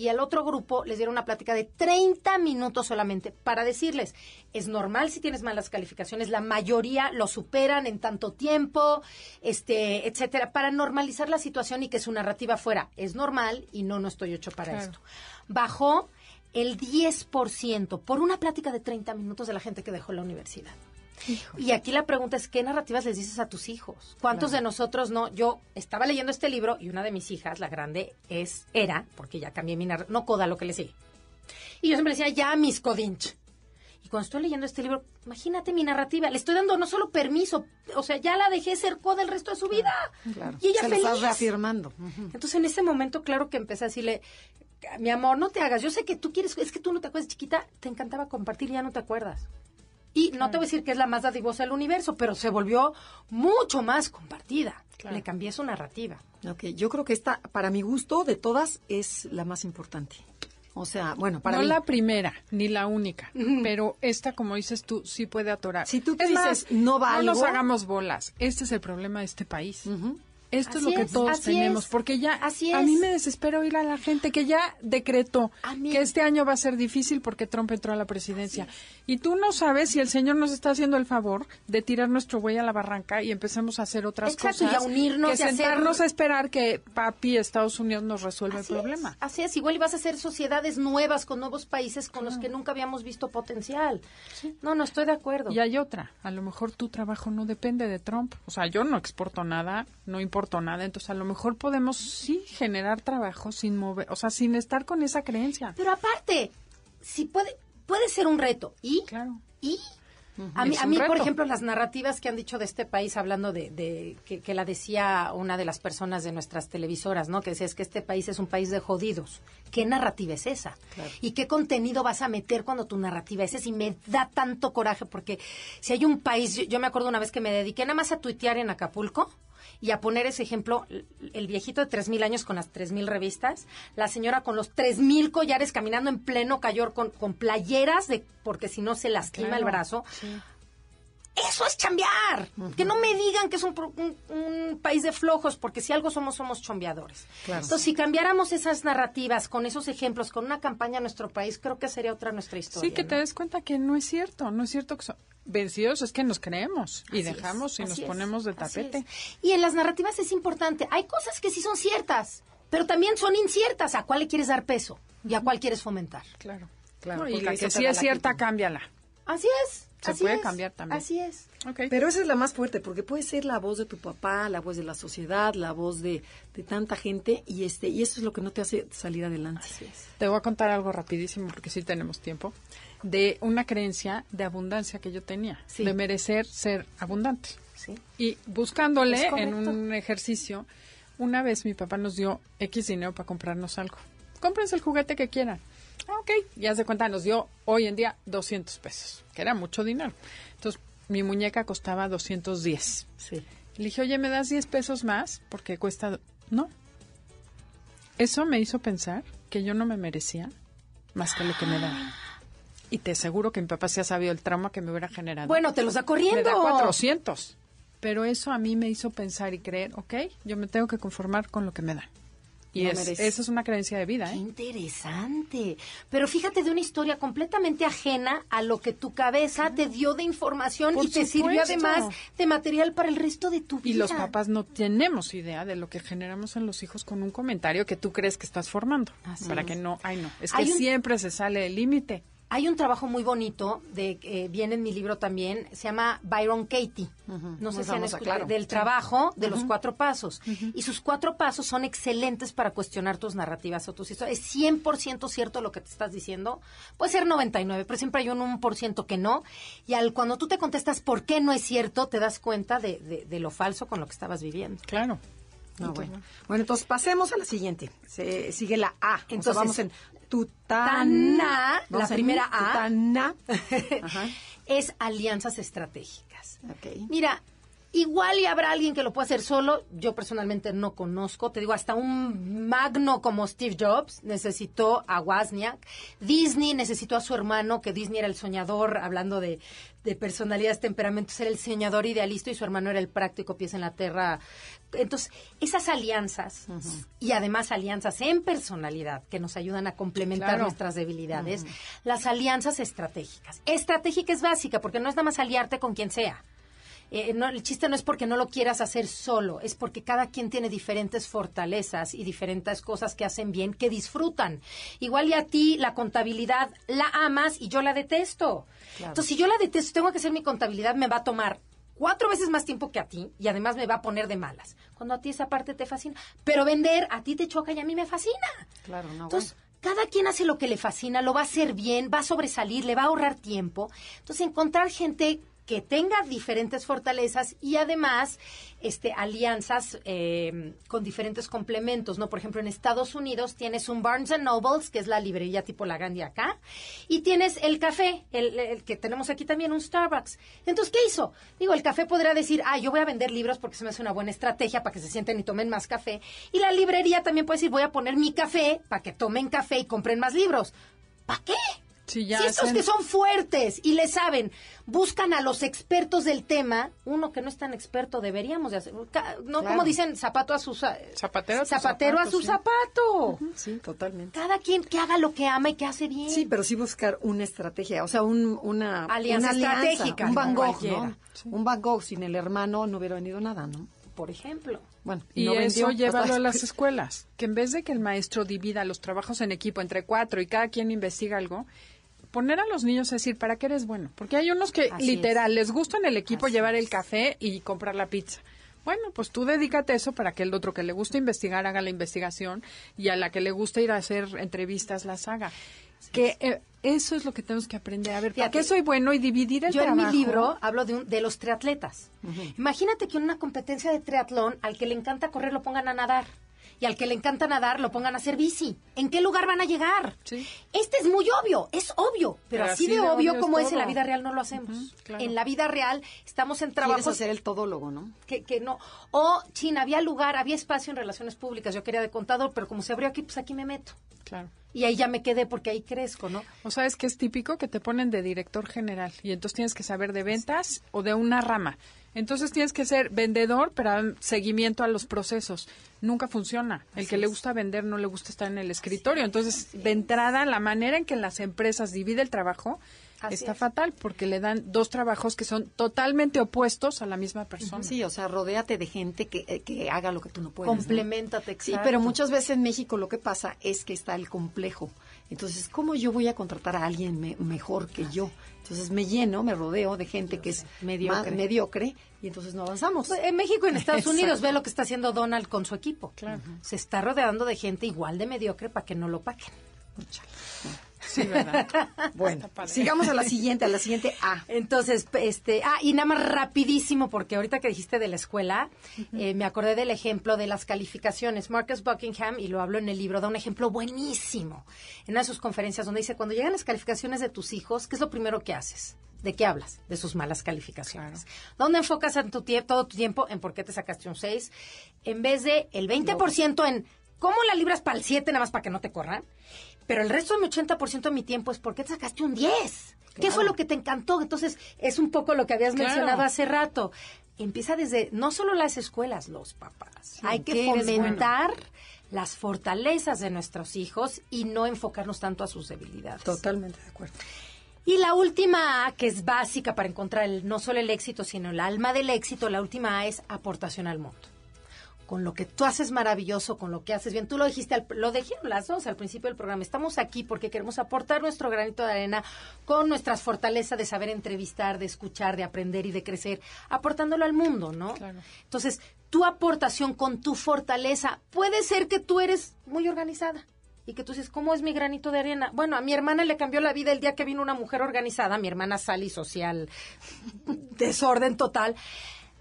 Y al otro grupo les dieron una plática de 30 minutos solamente para decirles, es normal si tienes malas calificaciones, la mayoría lo superan en tanto tiempo, este, etcétera, para normalizar la situación y que su narrativa fuera, es normal y no, no estoy hecho para Claro. esto. Bajó el 10% por una plática de 30 minutos de la gente que dejó la universidad. Y aquí la pregunta es, ¿qué narrativas les dices a tus hijos? ¿Cuántos de nosotros no? Yo estaba leyendo este libro y una de mis hijas, la grande, es, era, porque ya cambié mi narrativa, no coda lo que le sigue. Y yo siempre decía, ya mis codinch. Y cuando estoy leyendo este libro, imagínate mi narrativa, le estoy dando no solo permiso, o sea, ya la dejé ser coda el resto de su vida. Claro. Y ella Se lo feliz. estás reafirmando. Entonces en ese momento, claro que empecé a decirle, mi amor, no te hagas, yo sé que tú quieres, es que tú no te acuerdas, chiquita, te encantaba compartir y ya no te acuerdas. Y no te voy a decir que es la más dadivosa del universo, pero se volvió mucho más compartida. Claro. Le cambié su narrativa. Ok, yo creo que esta, para mi gusto, de todas, es la más importante. O sea, bueno, para no mí. la primera ni la única, pero esta, como dices tú, sí puede atorar. Si tú te es dices, más, no va nos algo- hagamos bolas. Este es el problema de este país. Esto es lo que todos tenemos, es, porque ya así a mí me desespera oír a la gente que ya decretó mí- que este año va a ser difícil porque Trump entró a la presidencia. Y tú no sabes si el señor nos está haciendo el favor de tirar nuestro buey a la barranca y empezamos a hacer otras Exacto, y cosas. a unirnos que y hacer- sentarnos a esperar que papi Estados Unidos nos resuelva Así el es, problema. así es, igual ibas a hacer sociedades nuevas con nuevos países con los que nunca habíamos visto potencial. No, no estoy de acuerdo. Y hay otra, a lo mejor tu trabajo no depende de Trump. O sea, yo no exporto nada, no nada, entonces a lo mejor podemos sí generar trabajo sin mover, o sea, sin estar con esa creencia. Pero aparte, si puede, puede ser un reto. ¿Y? Claro. ¿Y? A mí, a mí por ejemplo, las narrativas que han dicho de este país, hablando de, de- que, que la decía una de las personas de nuestras televisoras, ¿no? Que decía, es que este país es un país de jodidos. ¿Qué narrativa es esa? ¿Y qué contenido vas a meter cuando tu narrativa es esa? Y me da tanto coraje porque si hay un país, yo, yo me acuerdo una vez que me dediqué nada más a tuitear en Acapulco y a poner ese ejemplo, el- viejito de tres mil años con las tres mil revistas, la señora con los tres mil collares caminando en pleno cayor con, con playeras de porque si no se lastima el brazo. Eso es chambear. Que no me digan que es un, un- un país de flojos, porque si algo somos, somos chambeadores. Claro. Entonces, si cambiáramos esas narrativas con esos ejemplos, con una campaña en nuestro país, creo que sería otra nuestra historia. Sí, que te des cuenta que no es cierto, no es cierto que son vencidos, es que nos creemos y Así es, dejamos y nos es, ponemos de tapete. Y en las narrativas es importante. Hay cosas que sí son ciertas, pero también son inciertas. ¿A cuál le quieres dar peso? ¿Y a cuál quieres fomentar? Claro. Claro, No, y la que sí es cierta, cámbiala. Así es. Se así puede es, cambiar también. Así es. Ok. Pero esa es la más fuerte, porque puede ser la voz de tu papá, la voz de la sociedad, la voz de, de tanta gente, y este y eso es lo que no te hace salir adelante. Te voy a contar algo rapidísimo porque sí tenemos tiempo. De una creencia de abundancia que yo tenía, Sí. de merecer ser abundante. Sí. Y buscándole Es en un ejercicio, una vez mi papá nos dio X dinero para comprarnos algo. Cómprense el juguete que quieran. Ah, ok, ya se cuenta, nos dio hoy en día 200 pesos, que era mucho dinero. Entonces, mi muñeca costaba 210. Sí. Le dije, oye, ¿me das 10 pesos más? Porque cuesta... No. Eso me hizo pensar que yo no me merecía más que lo que me daba. Y te aseguro que mi papá se ha sabido el trauma que me hubiera generado. Bueno, te los da me corriendo. da 400. Pero eso a mí me hizo pensar y creer, ok, yo me tengo que conformar con lo que me dan. Y No es, esa es una creencia de vida, Qué ¿eh? interesante. Pero fíjate de una historia completamente ajena a lo que tu cabeza te dio de información Por y te sirvió además de material para el resto de tu vida. Y los papás no tenemos idea de lo que generamos en los hijos con un comentario que tú crees que estás formando. Así para es. que no, ay no, es que un- siempre se sale el límite. Hay un trabajo muy bonito, de eh, viene en mi libro también, se llama Byron Katie. No Muy sé si han escuchado claro. del trabajo de los cuatro pasos. Y sus cuatro pasos son excelentes para cuestionar tus narrativas o tus historias. Es 100% cierto lo que te estás diciendo. Puede ser 99, pero siempre hay un 1% que no. Y al cuando tú te contestas por qué no es cierto, te das cuenta de, de- de lo falso con lo que estabas viviendo. Claro. No, bueno. bueno, entonces pasemos a la siguiente. Se, sigue la A. Entonces Entonces, vamos en tutana. La primera A. Tutana. Ajá. es alianzas estratégicas. Mira, igual y habrá alguien que lo pueda hacer solo. Yo personalmente no conozco. Te digo, hasta un magno como Steve Jobs necesitó a Wozniak. Disney necesitó a su hermano, que Disney era el soñador, hablando de, de personalidades, temperamentos, era el soñador idealista y su hermano era el práctico, pies en la tierra. Entonces, esas alianzas y además alianzas en personalidad que nos ayudan a complementar Claro. nuestras debilidades, las alianzas estratégicas. Estratégica es básica porque no es nada más aliarte con quien sea. Eh, no, el chiste no es porque no lo quieras hacer solo, es porque cada quien tiene diferentes fortalezas y diferentes cosas que hacen bien, que disfrutan. Igual y a ti la contabilidad la amas y yo la detesto. Entonces, si yo la detesto, tengo que hacer mi contabilidad, me va a tomar cuatro veces más tiempo que a ti y además me va a poner de malas. Cuando a ti esa parte te fascina. Pero vender a ti te choca y a mí me fascina. Claro, no, Entonces, cada quien hace lo que le fascina, lo va a hacer bien, va a sobresalir, le va a ahorrar tiempo. Entonces, encontrar gente que tenga diferentes fortalezas y además este, alianzas eh, con diferentes complementos, ¿no? Por ejemplo, en Estados Unidos tienes un Barnes Nobles, que es la librería tipo la Gandhi acá, y tienes el café, el, que tenemos aquí también, un Starbucks. Entonces, ¿qué hizo? Digo, el café podrá decir, ah, yo voy a vender libros porque se me hace una buena estrategia para que se sienten y tomen más café. Y la librería también puede decir, voy a poner mi café para que tomen café y compren más libros. ¿Para qué? Sí, ya si estos hacen- que son fuertes y le saben, buscan a los expertos del tema, uno que no es tan experto deberíamos de hacer, no Claro. como dicen, zapato a su za- Zapatero a su zapatero a zapato, su sí. zapato. Sí, totalmente. Cada quien que haga lo que ama y que hace bien. Sí, pero sí buscar una estrategia, o sea, un- una, Alianza una alianza, estratégica, un Van no Gogh. Un Van Gogh sin el hermano no hubiera venido nada, ¿no? por ejemplo. Bueno, Y no eso vendió llévalo hasta a las escuelas, que en vez de que el maestro divida los trabajos en equipo entre cuatro y cada quien investiga algo, poner a los niños a decir, ¿para qué eres bueno? Porque hay unos que Así literal les gusta en el equipo Así llevar el café y comprar la pizza. Bueno, pues tú dedícate a eso para que el otro que le gusta investigar haga la investigación y a la que le gusta ir a hacer entrevistas las haga. Que eh, eso es lo que tenemos que aprender. A ver, ¿para qué soy bueno? Y dividir el Yo en trabajo. mi libro hablo de, un- de los triatletas. Imagínate que en una competencia de triatlón, al que le encanta correr lo pongan a nadar. Y al que le encanta nadar lo pongan a hacer bici. ¿En qué lugar van a llegar? Sí. Este es muy obvio, es obvio. Pero, Pero así, de de obvio obvio es como es en la vida real no lo hacemos. Claro. En la vida real estamos en Quieres trabajos hacer el todólogo, ¿no? que, que no. O, China, había lugar, había espacio en relaciones públicas. Yo quería de contador, pero como se abrió aquí, pues aquí me meto. Claro. Y ahí ya me quedé porque ahí crezco, ¿no? O sabes que es típico que te ponen de director general y entonces tienes que saber de ventas o de una rama. Entonces tienes que ser vendedor, pero seguimiento a los procesos. Nunca funciona. El que le gusta vender no le gusta estar en el escritorio. Entonces, de entrada, la manera en que las empresas dividen el trabajo Así está es. fatal porque le dan dos trabajos que son totalmente opuestos a la misma persona. Sí, o sea, rodéate de gente que, eh, que haga lo que tú no puedes. ¿no? Complementate, Sí, exacto. pero muchas veces en México lo que pasa es que está el complejo. Entonces, ¿cómo yo voy a contratar a alguien me- mejor que yo? Entonces me lleno, me rodeo de gente que es Mediocre. y entonces no avanzamos. Pues, En México y en Estados Exacto. Unidos ve lo que está haciendo Donald con su equipo. Claro. Se está rodeando de gente igual de mediocre para que no lo paquen. Sí, ¿verdad? Bueno, sigamos a la siguiente, a la siguiente A. Entonces, este, ah, y nada más rapidísimo, porque ahorita que dijiste de la escuela, eh, me acordé del ejemplo de las calificaciones. Marcus Buckingham, y lo hablo en el libro, da un ejemplo buenísimo en una de sus conferencias donde dice, cuando llegan las calificaciones de tus hijos, ¿qué es lo primero que haces? ¿De qué hablas? De sus malas calificaciones. ¿Dónde enfocas en tu todo tu tiempo en por qué te sacaste un 6? En vez de el 20% en cómo la libras para el 7 nada más para que no te corran. Pero el resto de mi 80% de mi tiempo es por qué te sacaste un 10. ¿Qué fue lo que te encantó? Entonces, es un poco lo que habías Claro. mencionado hace rato. Empieza desde, no solo las escuelas, los papás. Hay que ¿qué eres fomentar las fortalezas de nuestros hijos y no enfocarnos tanto a sus debilidades. Totalmente de acuerdo. Y la última A, que es básica para encontrar el- no solo el éxito, sino el alma del éxito, la última A es aportación al mundo. Con lo que tú haces maravilloso, con lo que haces bien. Tú lo dijiste, al- lo dijeron las dos al principio del programa. Estamos aquí porque queremos aportar nuestro granito de arena con nuestras fortalezas de saber entrevistar, de escuchar, de aprender y de crecer, aportándolo al mundo, ¿no? Claro. Entonces, tu aportación con tu fortaleza puede ser que tú eres muy organizada y que tú dices, ¿cómo es mi granito de arena? Bueno, a mi hermana le cambió la vida el día que vino una mujer organizada, mi hermana Sally social, desorden total.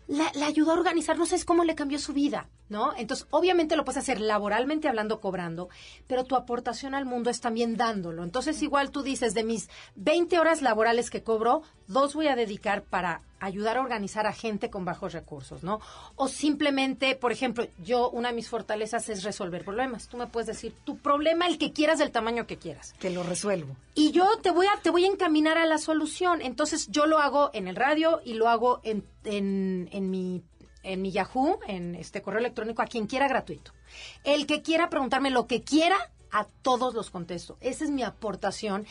La, la ayudó a organizar, no sabes cómo le cambió su vida, ¿no? Entonces, obviamente lo puedes hacer laboralmente hablando, cobrando, pero tu aportación al mundo es también dándolo. Entonces, igual tú dices, de mis 20 horas laborales que cobro, dos voy a dedicar para ayudar a organizar a gente con bajos recursos, ¿no? O simplemente, por ejemplo, yo, una de mis fortalezas es resolver problemas. Tú me puedes decir tu problema, el que quieras, del tamaño que quieras Que lo resuelvo. y yo te voy a te voy a encaminar a la solución. Entonces yo lo hago en el radio y lo hago en, en, en mi en mi Yahoo, en este correo electrónico a quien quiera gratuito. El que quiera preguntarme lo que quiera, a todos los contesto. Esa es mi aportación.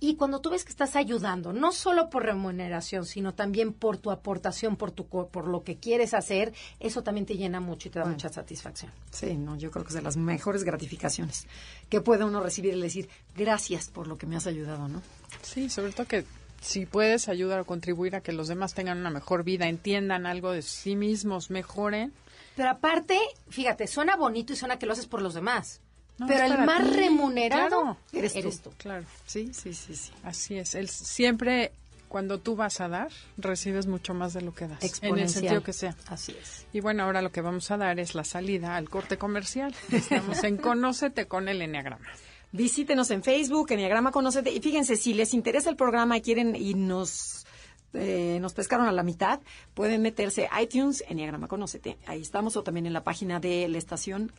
Y cuando tú ves que estás ayudando, no solo por remuneración, sino también por tu aportación, por tu co- por lo que quieres hacer, eso también te llena mucho y te da mucha satisfacción. Sí, no, yo creo que es de las mejores gratificaciones que puede uno recibir y decir gracias por lo que me has ayudado, ¿no? Sí, sobre todo que si puedes ayudar o contribuir a que los demás tengan una mejor vida, entiendan algo de sí mismos, mejoren. Pero aparte, fíjate, suena bonito y suena que lo haces por los demás. No, pero el más ti. remunerado Claro. eres, tú. Claro, Sí, sí, sí, sí. así es. Él siempre cuando tú vas a dar, recibes mucho más de lo que das. En el sentido que sea. Así es. Y bueno, ahora lo que vamos a dar es la salida al corte comercial. Estamos en Conócete con el Enneagrama. Visítenos en Facebook, Enneagrama Conócete. Y fíjense, si les interesa el programa y quieren y nos, eh, nos pescaron a la mitad, pueden meterse a iTunes, Enneagrama Conócete. Ahí estamos, o también en la página de la estación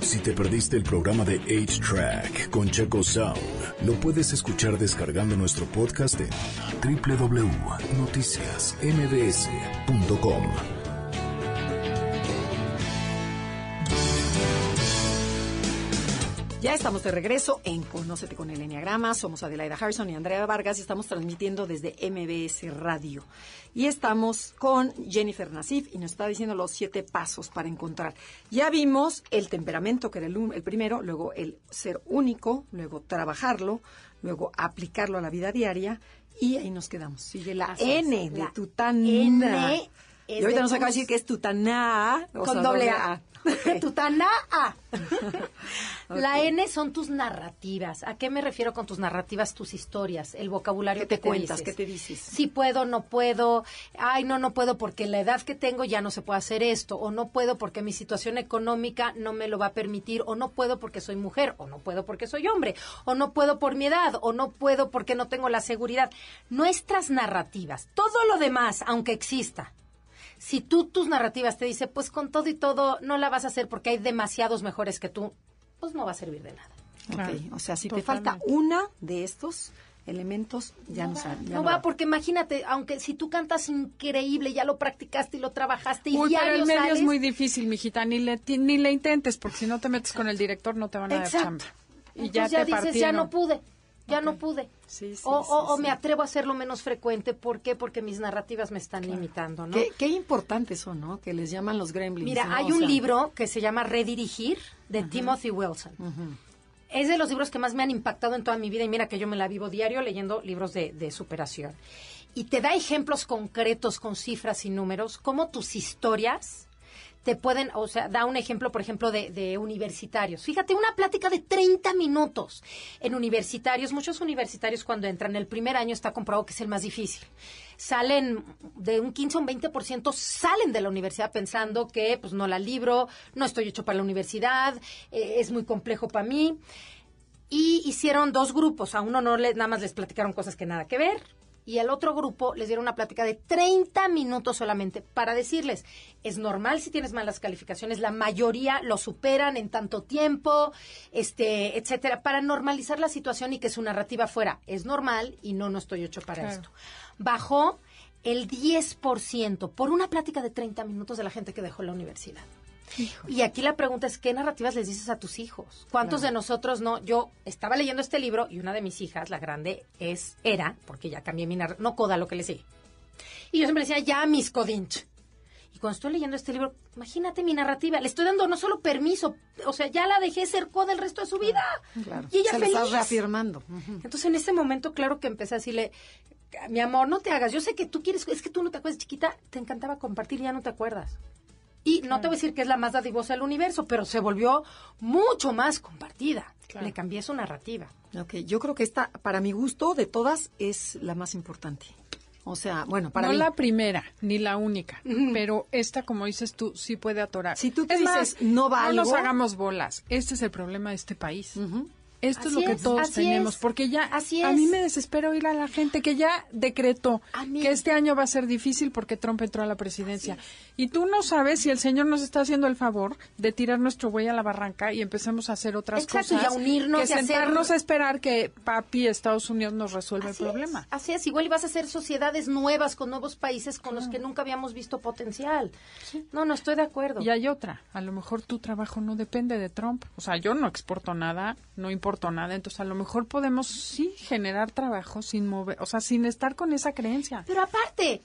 Si te perdiste el programa de 8-Track con Checo Sound, lo puedes escuchar descargando nuestro podcast en www.noticiasmbs.com. Ya estamos de regreso en Conócete con el Enneagrama. Somos Adelaida Harrison y Andrea Vargas y estamos transmitiendo desde MBS Radio. Y estamos con Jennifer Nasif y nos está diciendo los siete pasos para encontrar. Ya vimos el temperamento, que era el, primero, luego el ser único, luego trabajarlo, luego aplicarlo a la vida diaria y ahí nos quedamos. Sigue la Así es, N de la tutana. N Y es ahorita de nos acaba de decir que es tutana. o Con sea, doble A. Tutana A. La. N son tus narrativas. ¿A qué me refiero con tus narrativas? Tus historias, el vocabulario ¿Qué que te cuentas? dices. ¿Qué te dices? Sí puedo, no puedo. Ay, no, no puedo porque la edad que tengo ya no se puede hacer esto. O no puedo porque mi situación económica no me lo va a permitir. O no puedo porque soy mujer. O no puedo porque soy hombre. O no puedo por mi edad. O no puedo porque no tengo la seguridad. Nuestras narrativas. Todo lo demás, aunque exista, si tú tus narrativas te dice, pues con todo y todo no la vas a hacer porque hay demasiados mejores que tú, pues no va a servir de nada. Claro, Ok, O sea, si te totalmente. falta una de estos elementos, ya no, sale. ya No, va, porque imagínate, aunque si tú cantas increíble, ya lo practicaste y lo trabajaste y Uy, pero el medio sales, es muy difícil, mijita. Ni le, ti- ni le intentes, porque si no te metes con el director no te van a dar Exacto. chamba. Y Entonces ya, ya, te dices, partieron. ya no pude, ya no pude. Sí, sí, o sí, o- o me atrevo a hacerlo menos frecuente, ¿por qué? Porque mis narrativas me están limitando, ¿no? Qué, qué importantes son, ¿no? Que les llaman los gremlins. Mira, ¿no? hay O un sea, libro que se llama Redirigir de Timothy Wilson. Es de los libros que más me han impactado en toda mi vida y mira que yo me la vivo diario leyendo libros de, de superación. Y te da ejemplos concretos con cifras y números, cómo tus historias te pueden, o sea, da un ejemplo, por ejemplo, de, de universitarios. Fíjate, una plática de 30 minutos en universitarios. Muchos universitarios cuando entran el primer año está comprobado que es el más difícil. Salen de un 15 a un 20% salen de la universidad pensando que pues no la libro, no estoy hecho para la universidad, eh, es muy complejo para mí. Y hicieron dos grupos. A uno no le, nada más les platicaron cosas que nada que ver. Y al otro grupo les dieron una plática de 30 minutos solamente para decirles, es normal si tienes malas calificaciones, la mayoría lo superan en tanto tiempo, este, etcétera, para normalizar la situación y que su narrativa fuera, es normal y no, no estoy hecho para Claro. esto. Bajó el 10% por una plática de 30 minutos de la gente que dejó la universidad. Y aquí la pregunta es, ¿qué narrativas les dices a tus hijos? ¿Cuántos de nosotros no? Yo estaba leyendo este libro y una de mis hijas, la grande, es, era, porque ya cambié mi narrativa, no coda lo que le sigue. Y yo siempre decía, ya, mis codinch. Y cuando estoy leyendo este libro, imagínate mi narrativa, le estoy dando no solo permiso, o sea, ya la dejé ser coda el resto de su vida. Claro. Y ella Se lo feliz. estás reafirmando. Entonces, en ese momento, claro que empecé a decirle, mi amor, no te hagas. Yo sé que tú quieres, es que tú no te acuerdas, chiquita, te encantaba compartir y ya no te acuerdas. Y no te voy a decir que es la más dadivosa del universo, pero se volvió mucho más compartida. Claro. Le cambié su narrativa. Ok, yo creo que esta, para mi gusto, de todas, es la más importante. O sea, bueno, para no mí. la primera ni la única, pero esta, como dices tú, sí puede atorar. Si tú te es dices, más, no valgo- nos hagamos bolas. Este es el problema de este país. Ujú. Esto es lo que es, todos tenemos, es, porque ya así a mí es. me desespera oír a la gente que ya decretó mí- que este año va a ser difícil porque Trump entró a la presidencia. Y tú no sabes si el señor nos está haciendo el favor de tirar nuestro buey a la barranca y empecemos a hacer otras Exacto, y cosas. a unirnos que y a hacer- sentarnos a esperar que papi Estados Unidos nos resuelva Así el es, problema. así es, igual ibas a hacer sociedades nuevas con nuevos países con los que nunca habíamos visto potencial. No, no estoy de acuerdo. Y hay otra, a lo mejor tu trabajo no depende de Trump. O sea, yo no exporto nada, no importo entonces a lo mejor podemos sí generar trabajo sin mover, o sea, sin estar con esa creencia. Pero aparte,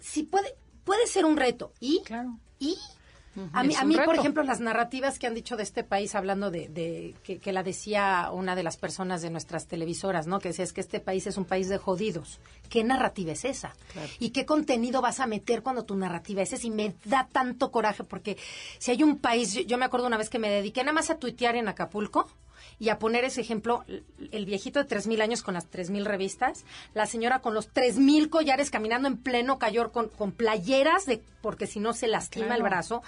si puede, puede ser un reto. ¿Y? Claro. ¿Y? A mí, a mí por ejemplo, las narrativas que han dicho de este país, hablando de, de- que, que la decía una de las personas de nuestras televisoras, ¿no? Que decía, es que este país es un país de jodidos. ¿Qué narrativa es esa? ¿Y qué contenido vas a meter cuando tu narrativa es esa? Y me da tanto coraje porque si hay un país, yo, yo me acuerdo una vez que me dediqué nada más a tuitear en Acapulco, y a poner ese ejemplo, el viejito de 3.000 años con las 3.000 revistas, la señora con los 3.000 collares caminando en pleno cayor con, con playeras, de porque si no se lastima el brazo.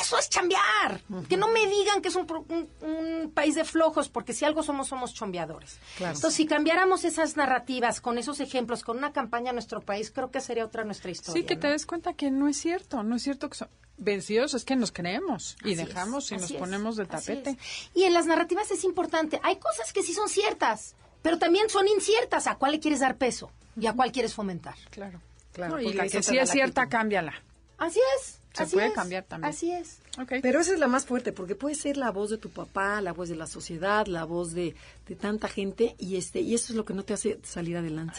Eso es chambear. Que no me digan que es un, pro- un- un país de flojos, porque si algo somos, somos chambeadores. Claro. Entonces, si cambiáramos esas narrativas con esos ejemplos, con una campaña en nuestro país, creo que sería otra nuestra historia. Sí, que te des cuenta que no es cierto, no es cierto que son vencidos, es que nos creemos y Así dejamos es, y nos es, ponemos de así tapete. Y en las narrativas es importante. Hay cosas que sí son ciertas, pero también son inciertas. ¿A cuál le quieres dar peso? ¿Y a cuál quieres fomentar? Claro. Claro, No, y la que sí es la cierta, cámbiala. Así es. Se así puede es, cambiar también. Así es. Pero esa es la más fuerte, porque puede ser la voz de tu papá, la voz de la sociedad, la voz de, de tanta gente, y este y eso es lo que no te hace salir adelante.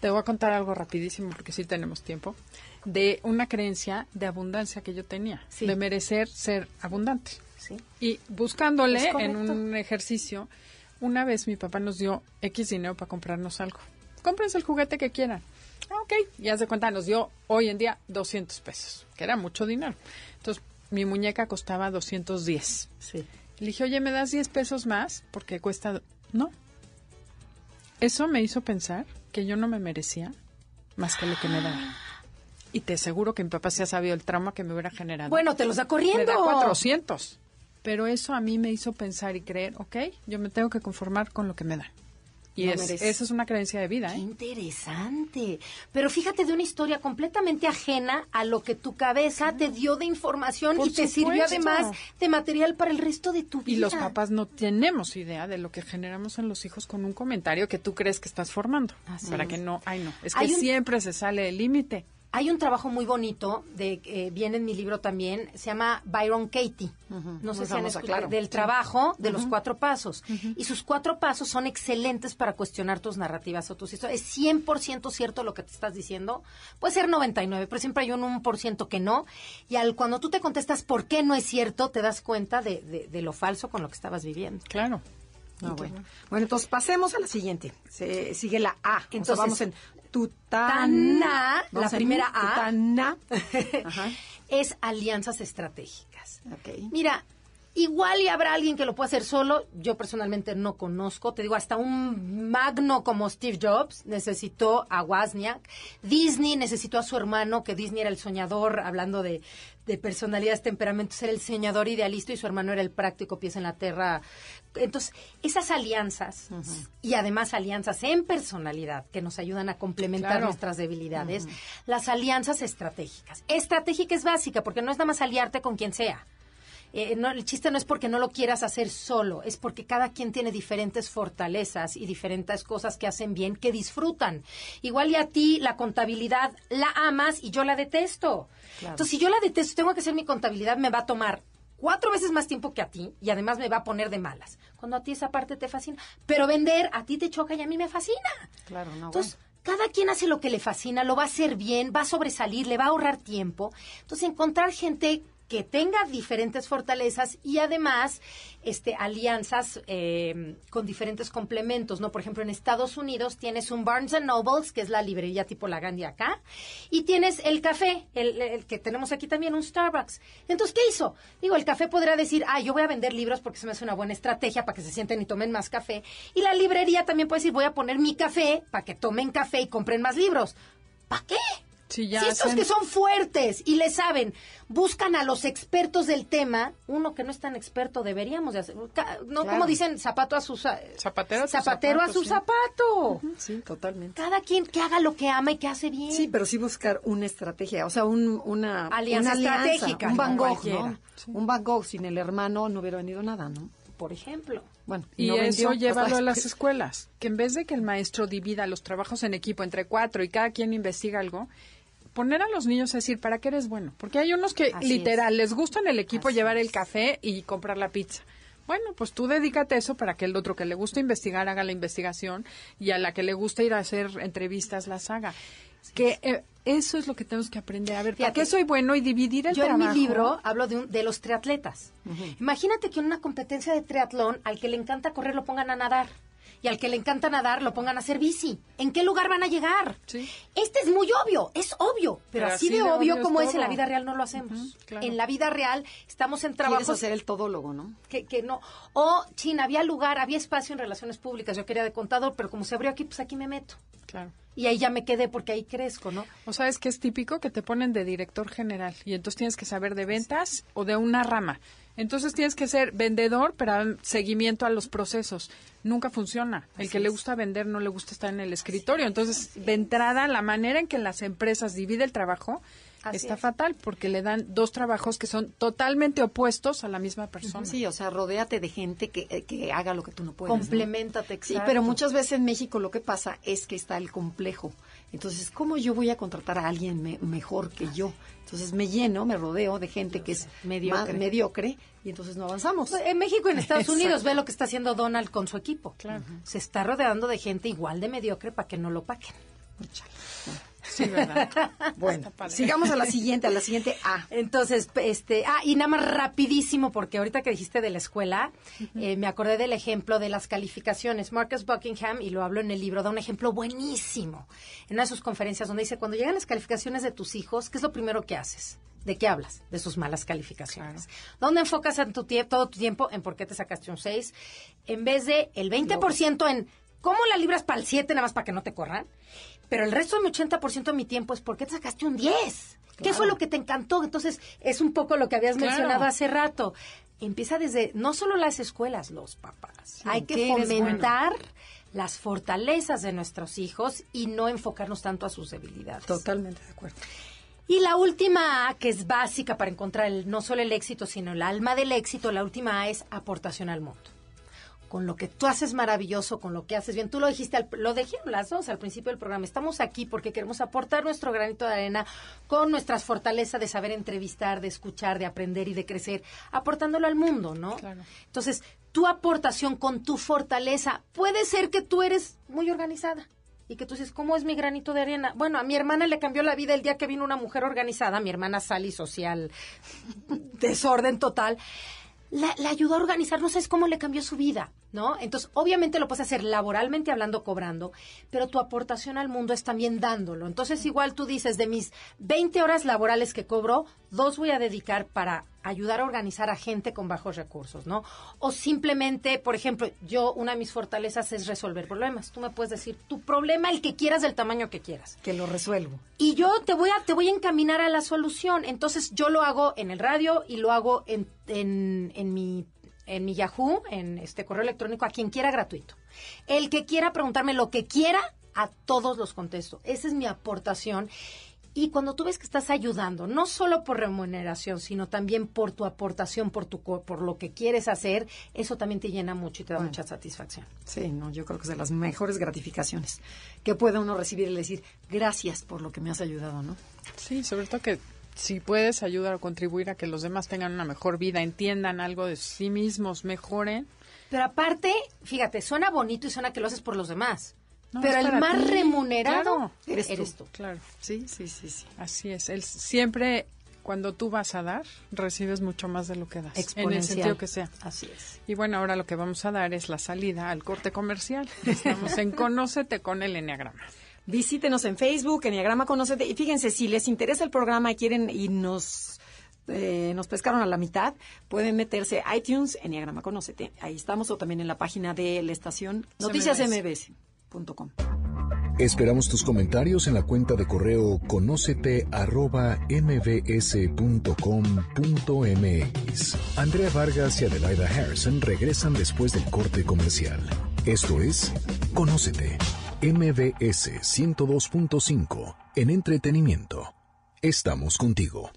Te voy a contar algo rapidísimo porque sí tenemos tiempo. De una creencia de abundancia que yo tenía, Sí. de merecer ser abundante. Sí. Y buscándole Es en un ejercicio, una vez mi papá nos dio X dinero para comprarnos algo. Cómprense el juguete que quieran. Ah, ok. Y haz de cuenta, nos dio hoy en día 200 pesos, que era mucho dinero. Entonces, mi muñeca costaba 210. Sí. Le dije, oye, ¿me das 10 pesos más? Porque cuesta... No. Eso me hizo pensar que yo no me merecía más que lo que me daba. Y te aseguro que mi papá se ha sabido el trauma que me hubiera generado. Bueno, te los da me corriendo. da 400. Pero eso a mí me hizo pensar y creer, ok, yo me tengo que conformar con lo que me dan. Y No es, esa es una creencia de vida, Qué ¿eh? interesante. Pero fíjate de una historia completamente ajena a lo que tu cabeza te dio de información Por y te sirvió además de material para el resto de tu vida. Y los papás no tenemos idea de lo que generamos en los hijos con un comentario que tú crees que estás formando. Así para es. que no, ay no, es que un- siempre se sale el límite. Hay un trabajo muy bonito, de eh, viene en mi libro también, se llama Byron Katie. No sé si han escuchado claro. del trabajo de los cuatro pasos. Y sus cuatro pasos son excelentes para cuestionar tus narrativas o tus historias. Es 100% cierto lo que te estás diciendo. Puede ser 99, pero siempre hay un 1% que no. Y al cuando tú te contestas por qué no es cierto, te das cuenta de, de- de lo falso con lo que estabas viviendo. Claro. Ah, bueno. bueno, entonces pasemos a la siguiente. Se, sigue la A. Entonces Entonces, vamos en tutana. Tana, la primera A. Tutana. Es alianzas estratégicas. Ok. Mira, igual y habrá alguien que lo pueda hacer solo. Yo personalmente no conozco. Te digo, hasta un magno como Steve Jobs necesitó a Wozniak. Disney necesitó a su hermano, que Disney era el soñador, hablando de, de personalidades, temperamentos, era el soñador idealista y su hermano era el práctico, pies en la tierra. Entonces, esas alianzas y además alianzas en personalidad que nos ayudan a complementar Claro. nuestras debilidades, las alianzas estratégicas. Estratégica es básica porque no es nada más aliarte con quien sea. Eh, no, el chiste no es porque no lo quieras hacer solo, es porque cada quien tiene diferentes fortalezas y diferentes cosas que hacen bien, que disfrutan. Igual y a ti la contabilidad la amas y yo la detesto. Entonces, si yo la detesto, tengo que hacer mi contabilidad, me va a tomar cuatro veces más tiempo que a ti y además me va a poner de malas. Cuando a ti esa parte te fascina. Pero vender a ti te choca y a mí me fascina. Claro, no, Entonces, cada quien hace lo que le fascina, lo va a hacer bien, va a sobresalir, le va a ahorrar tiempo. Entonces, encontrar gente que tenga diferentes fortalezas y además este, alianzas eh, con diferentes complementos, ¿no? Por ejemplo, en Estados Unidos tienes un Barnes Nobles, que es la librería tipo la Gandhi acá, y tienes el café, el, el que tenemos aquí también, un Starbucks. Entonces, ¿qué hizo? Digo, el café podrá decir, ah, yo voy a vender libros porque se me hace una buena estrategia para que se sienten y tomen más café. Y la librería también puede decir, voy a poner mi café para que tomen café y compren más libros. ¿Para qué? Sí, ya si estos hacen- que son fuertes y le saben, buscan a los expertos del tema, uno que no es tan experto deberíamos de hacer. No, Claro. como dicen, zapato a su za- Zapatero a su zapatero a zapato, su sí. zapato. Sí, totalmente. Cada quien que haga lo que ama y que hace bien. Sí, pero sí buscar una estrategia, o sea, un, una, Alianza una estratégica, Un Van no Gogh. Un Van Gogh sin el hermano no hubiera venido nada, ¿no? por ejemplo. Bueno, Y no vendió, eso hasta a las escuelas, que en vez de que el maestro divida los trabajos en equipo entre cuatro y cada quien investiga algo, poner a los niños a decir, ¿para qué eres bueno? Porque hay unos que Así literal les gusta en el equipo Así llevar el café y comprar la pizza. Bueno, pues tú dedícate a eso para que el otro que le gusta investigar haga la investigación y a la que le gusta ir a hacer entrevistas las haga. Que eh, eso es lo que tenemos que aprender. A ver, ¿para qué soy bueno y dividir el Yo en trabajo? mi libro hablo de, un- de los triatletas. Imagínate que en una competencia de triatlón, al que le encanta correr lo pongan a nadar. Y al que le encanta nadar lo pongan a hacer bici. ¿En qué lugar van a llegar? Sí. Este es muy obvio, es obvio, pero, así, de, obvio, como es, en la vida real no lo hacemos. Claro. En la vida real estamos en Quieres trabajos hacer el todólogo, ¿no? que, que no. O, China, había lugar, había espacio en relaciones públicas. Yo quería de contador, pero como se abrió aquí, pues aquí me meto. Claro. Y ahí ya me quedé porque ahí crezco, ¿no? O sabes que es típico que te ponen de director general y entonces tienes que saber de ventas o de una rama. Entonces tienes que ser vendedor, pero seguimiento a los procesos. Nunca funciona. El que le gusta vender no le gusta estar en el escritorio. Entonces, de entrada, la manera en que las empresas dividen el trabajo Así está es. fatal porque le dan dos trabajos que son totalmente opuestos a la misma persona. Sí, o sea, rodéate de gente que, eh, que haga lo que tú no puedes. ¿no? Complementate, Sí, exacto. pero muchas veces en México lo que pasa es que está el complejo. Entonces, ¿cómo yo voy a contratar a alguien me- mejor que yo? Entonces me lleno, me rodeo de gente que es Mediocre. mediocre y entonces no avanzamos. Pues, En México y en Estados Exacto. Unidos ve lo que está haciendo Donald con su equipo. Claro. Se está rodeando de gente igual de mediocre para que no lo paquen. Sí, ¿verdad? Bueno, sigamos a la siguiente, a la siguiente A. Entonces, este, ah, y nada más rapidísimo, porque ahorita que dijiste de la escuela, eh, me acordé del ejemplo de las calificaciones. Marcus Buckingham, y lo hablo en el libro, da un ejemplo buenísimo en una de sus conferencias donde dice, cuando llegan las calificaciones de tus hijos, ¿qué es lo primero que haces? ¿De qué hablas? De sus malas calificaciones. ¿Dónde enfocas en tu todo tu tiempo en por qué te sacaste un 6? En vez de el 20% en cómo la libras para el 7 nada más para que no te corran. Pero el resto de mi 80% de mi tiempo es por qué te sacaste un 10. ¿Qué fue lo que te encantó? Entonces, es un poco lo que habías Claro. mencionado hace rato. Empieza desde, no solo las escuelas, los papás. Hay que ¿qué eres fomentar las fortalezas de nuestros hijos y no enfocarnos tanto a sus debilidades. Totalmente de acuerdo. Y la última A, que es básica para encontrar el- no solo el éxito, sino el alma del éxito, la última A es aportación al mundo. Con lo que tú haces maravilloso, con lo que haces bien. Tú lo dijiste, al- lo dijeron las dos al principio del programa. Estamos aquí porque queremos aportar nuestro granito de arena con nuestras fortalezas de saber entrevistar, de escuchar, de aprender y de crecer, aportándolo al mundo, ¿no? Claro. Entonces, tu aportación con tu fortaleza puede ser que tú eres muy organizada y que tú dices, ¿cómo es mi granito de arena? Bueno, a mi hermana le cambió la vida el día que vino una mujer organizada, mi hermana Sally social, desorden total. La, la ayudó a organizar, no sabes cómo le cambió su vida, ¿no? Entonces, obviamente lo puedes hacer laboralmente hablando, cobrando, pero tu aportación al mundo es también dándolo. Entonces, igual tú dices, de mis 20 horas laborales que cobro, dos voy a dedicar para ayudar a organizar a gente con bajos recursos, ¿no? O simplemente, por ejemplo, yo, una de mis fortalezas es resolver problemas. Tú me puedes decir tu problema, el que quieras, del tamaño que quieras Que lo resuelvo. y yo te voy a te voy a encaminar a la solución. Entonces yo lo hago en el radio y lo hago en, en, en mi en mi Yahoo, en este correo electrónico a quien quiera gratuito. El que quiera preguntarme lo que quiera, a todos los contesto. Esa es mi aportación. Y cuando tú ves que estás ayudando, no solo por remuneración, sino también por tu aportación, por tu co- por lo que quieres hacer, eso también te llena mucho y te da mucha satisfacción. Sí, no, yo creo que es de las mejores gratificaciones que puede uno recibir y decir gracias por lo que me has ayudado, ¿no? Sí, sobre todo que si puedes ayudar o contribuir a que los demás tengan una mejor vida, entiendan algo de sí mismos, mejoren. Pero aparte, fíjate, suena bonito y suena que lo haces por los demás. No, pero el más ti. remunerado Claro. eres, Eres tú. Claro, Sí, sí, sí, sí. así es. El, siempre cuando tú vas a dar, recibes mucho más de lo que das. En el sentido que sea. Así es. Y bueno, ahora lo que vamos a dar es la salida al corte comercial. Estamos en Conócete con el Enneagrama. Visítenos en Facebook, Enneagrama Conócete. Y fíjense, si les interesa el programa y quieren y nos, eh, nos pescaron a la mitad, pueden meterse a iTunes, Enneagrama Conócete. Ahí estamos, o también en la página de la estación Esperamos tus comentarios en la cuenta de correo conócete. Andrea Vargas y Adelaida Harrison regresan después del corte comercial. Esto es Conócete, MBS 102.5 en entretenimiento. Estamos contigo.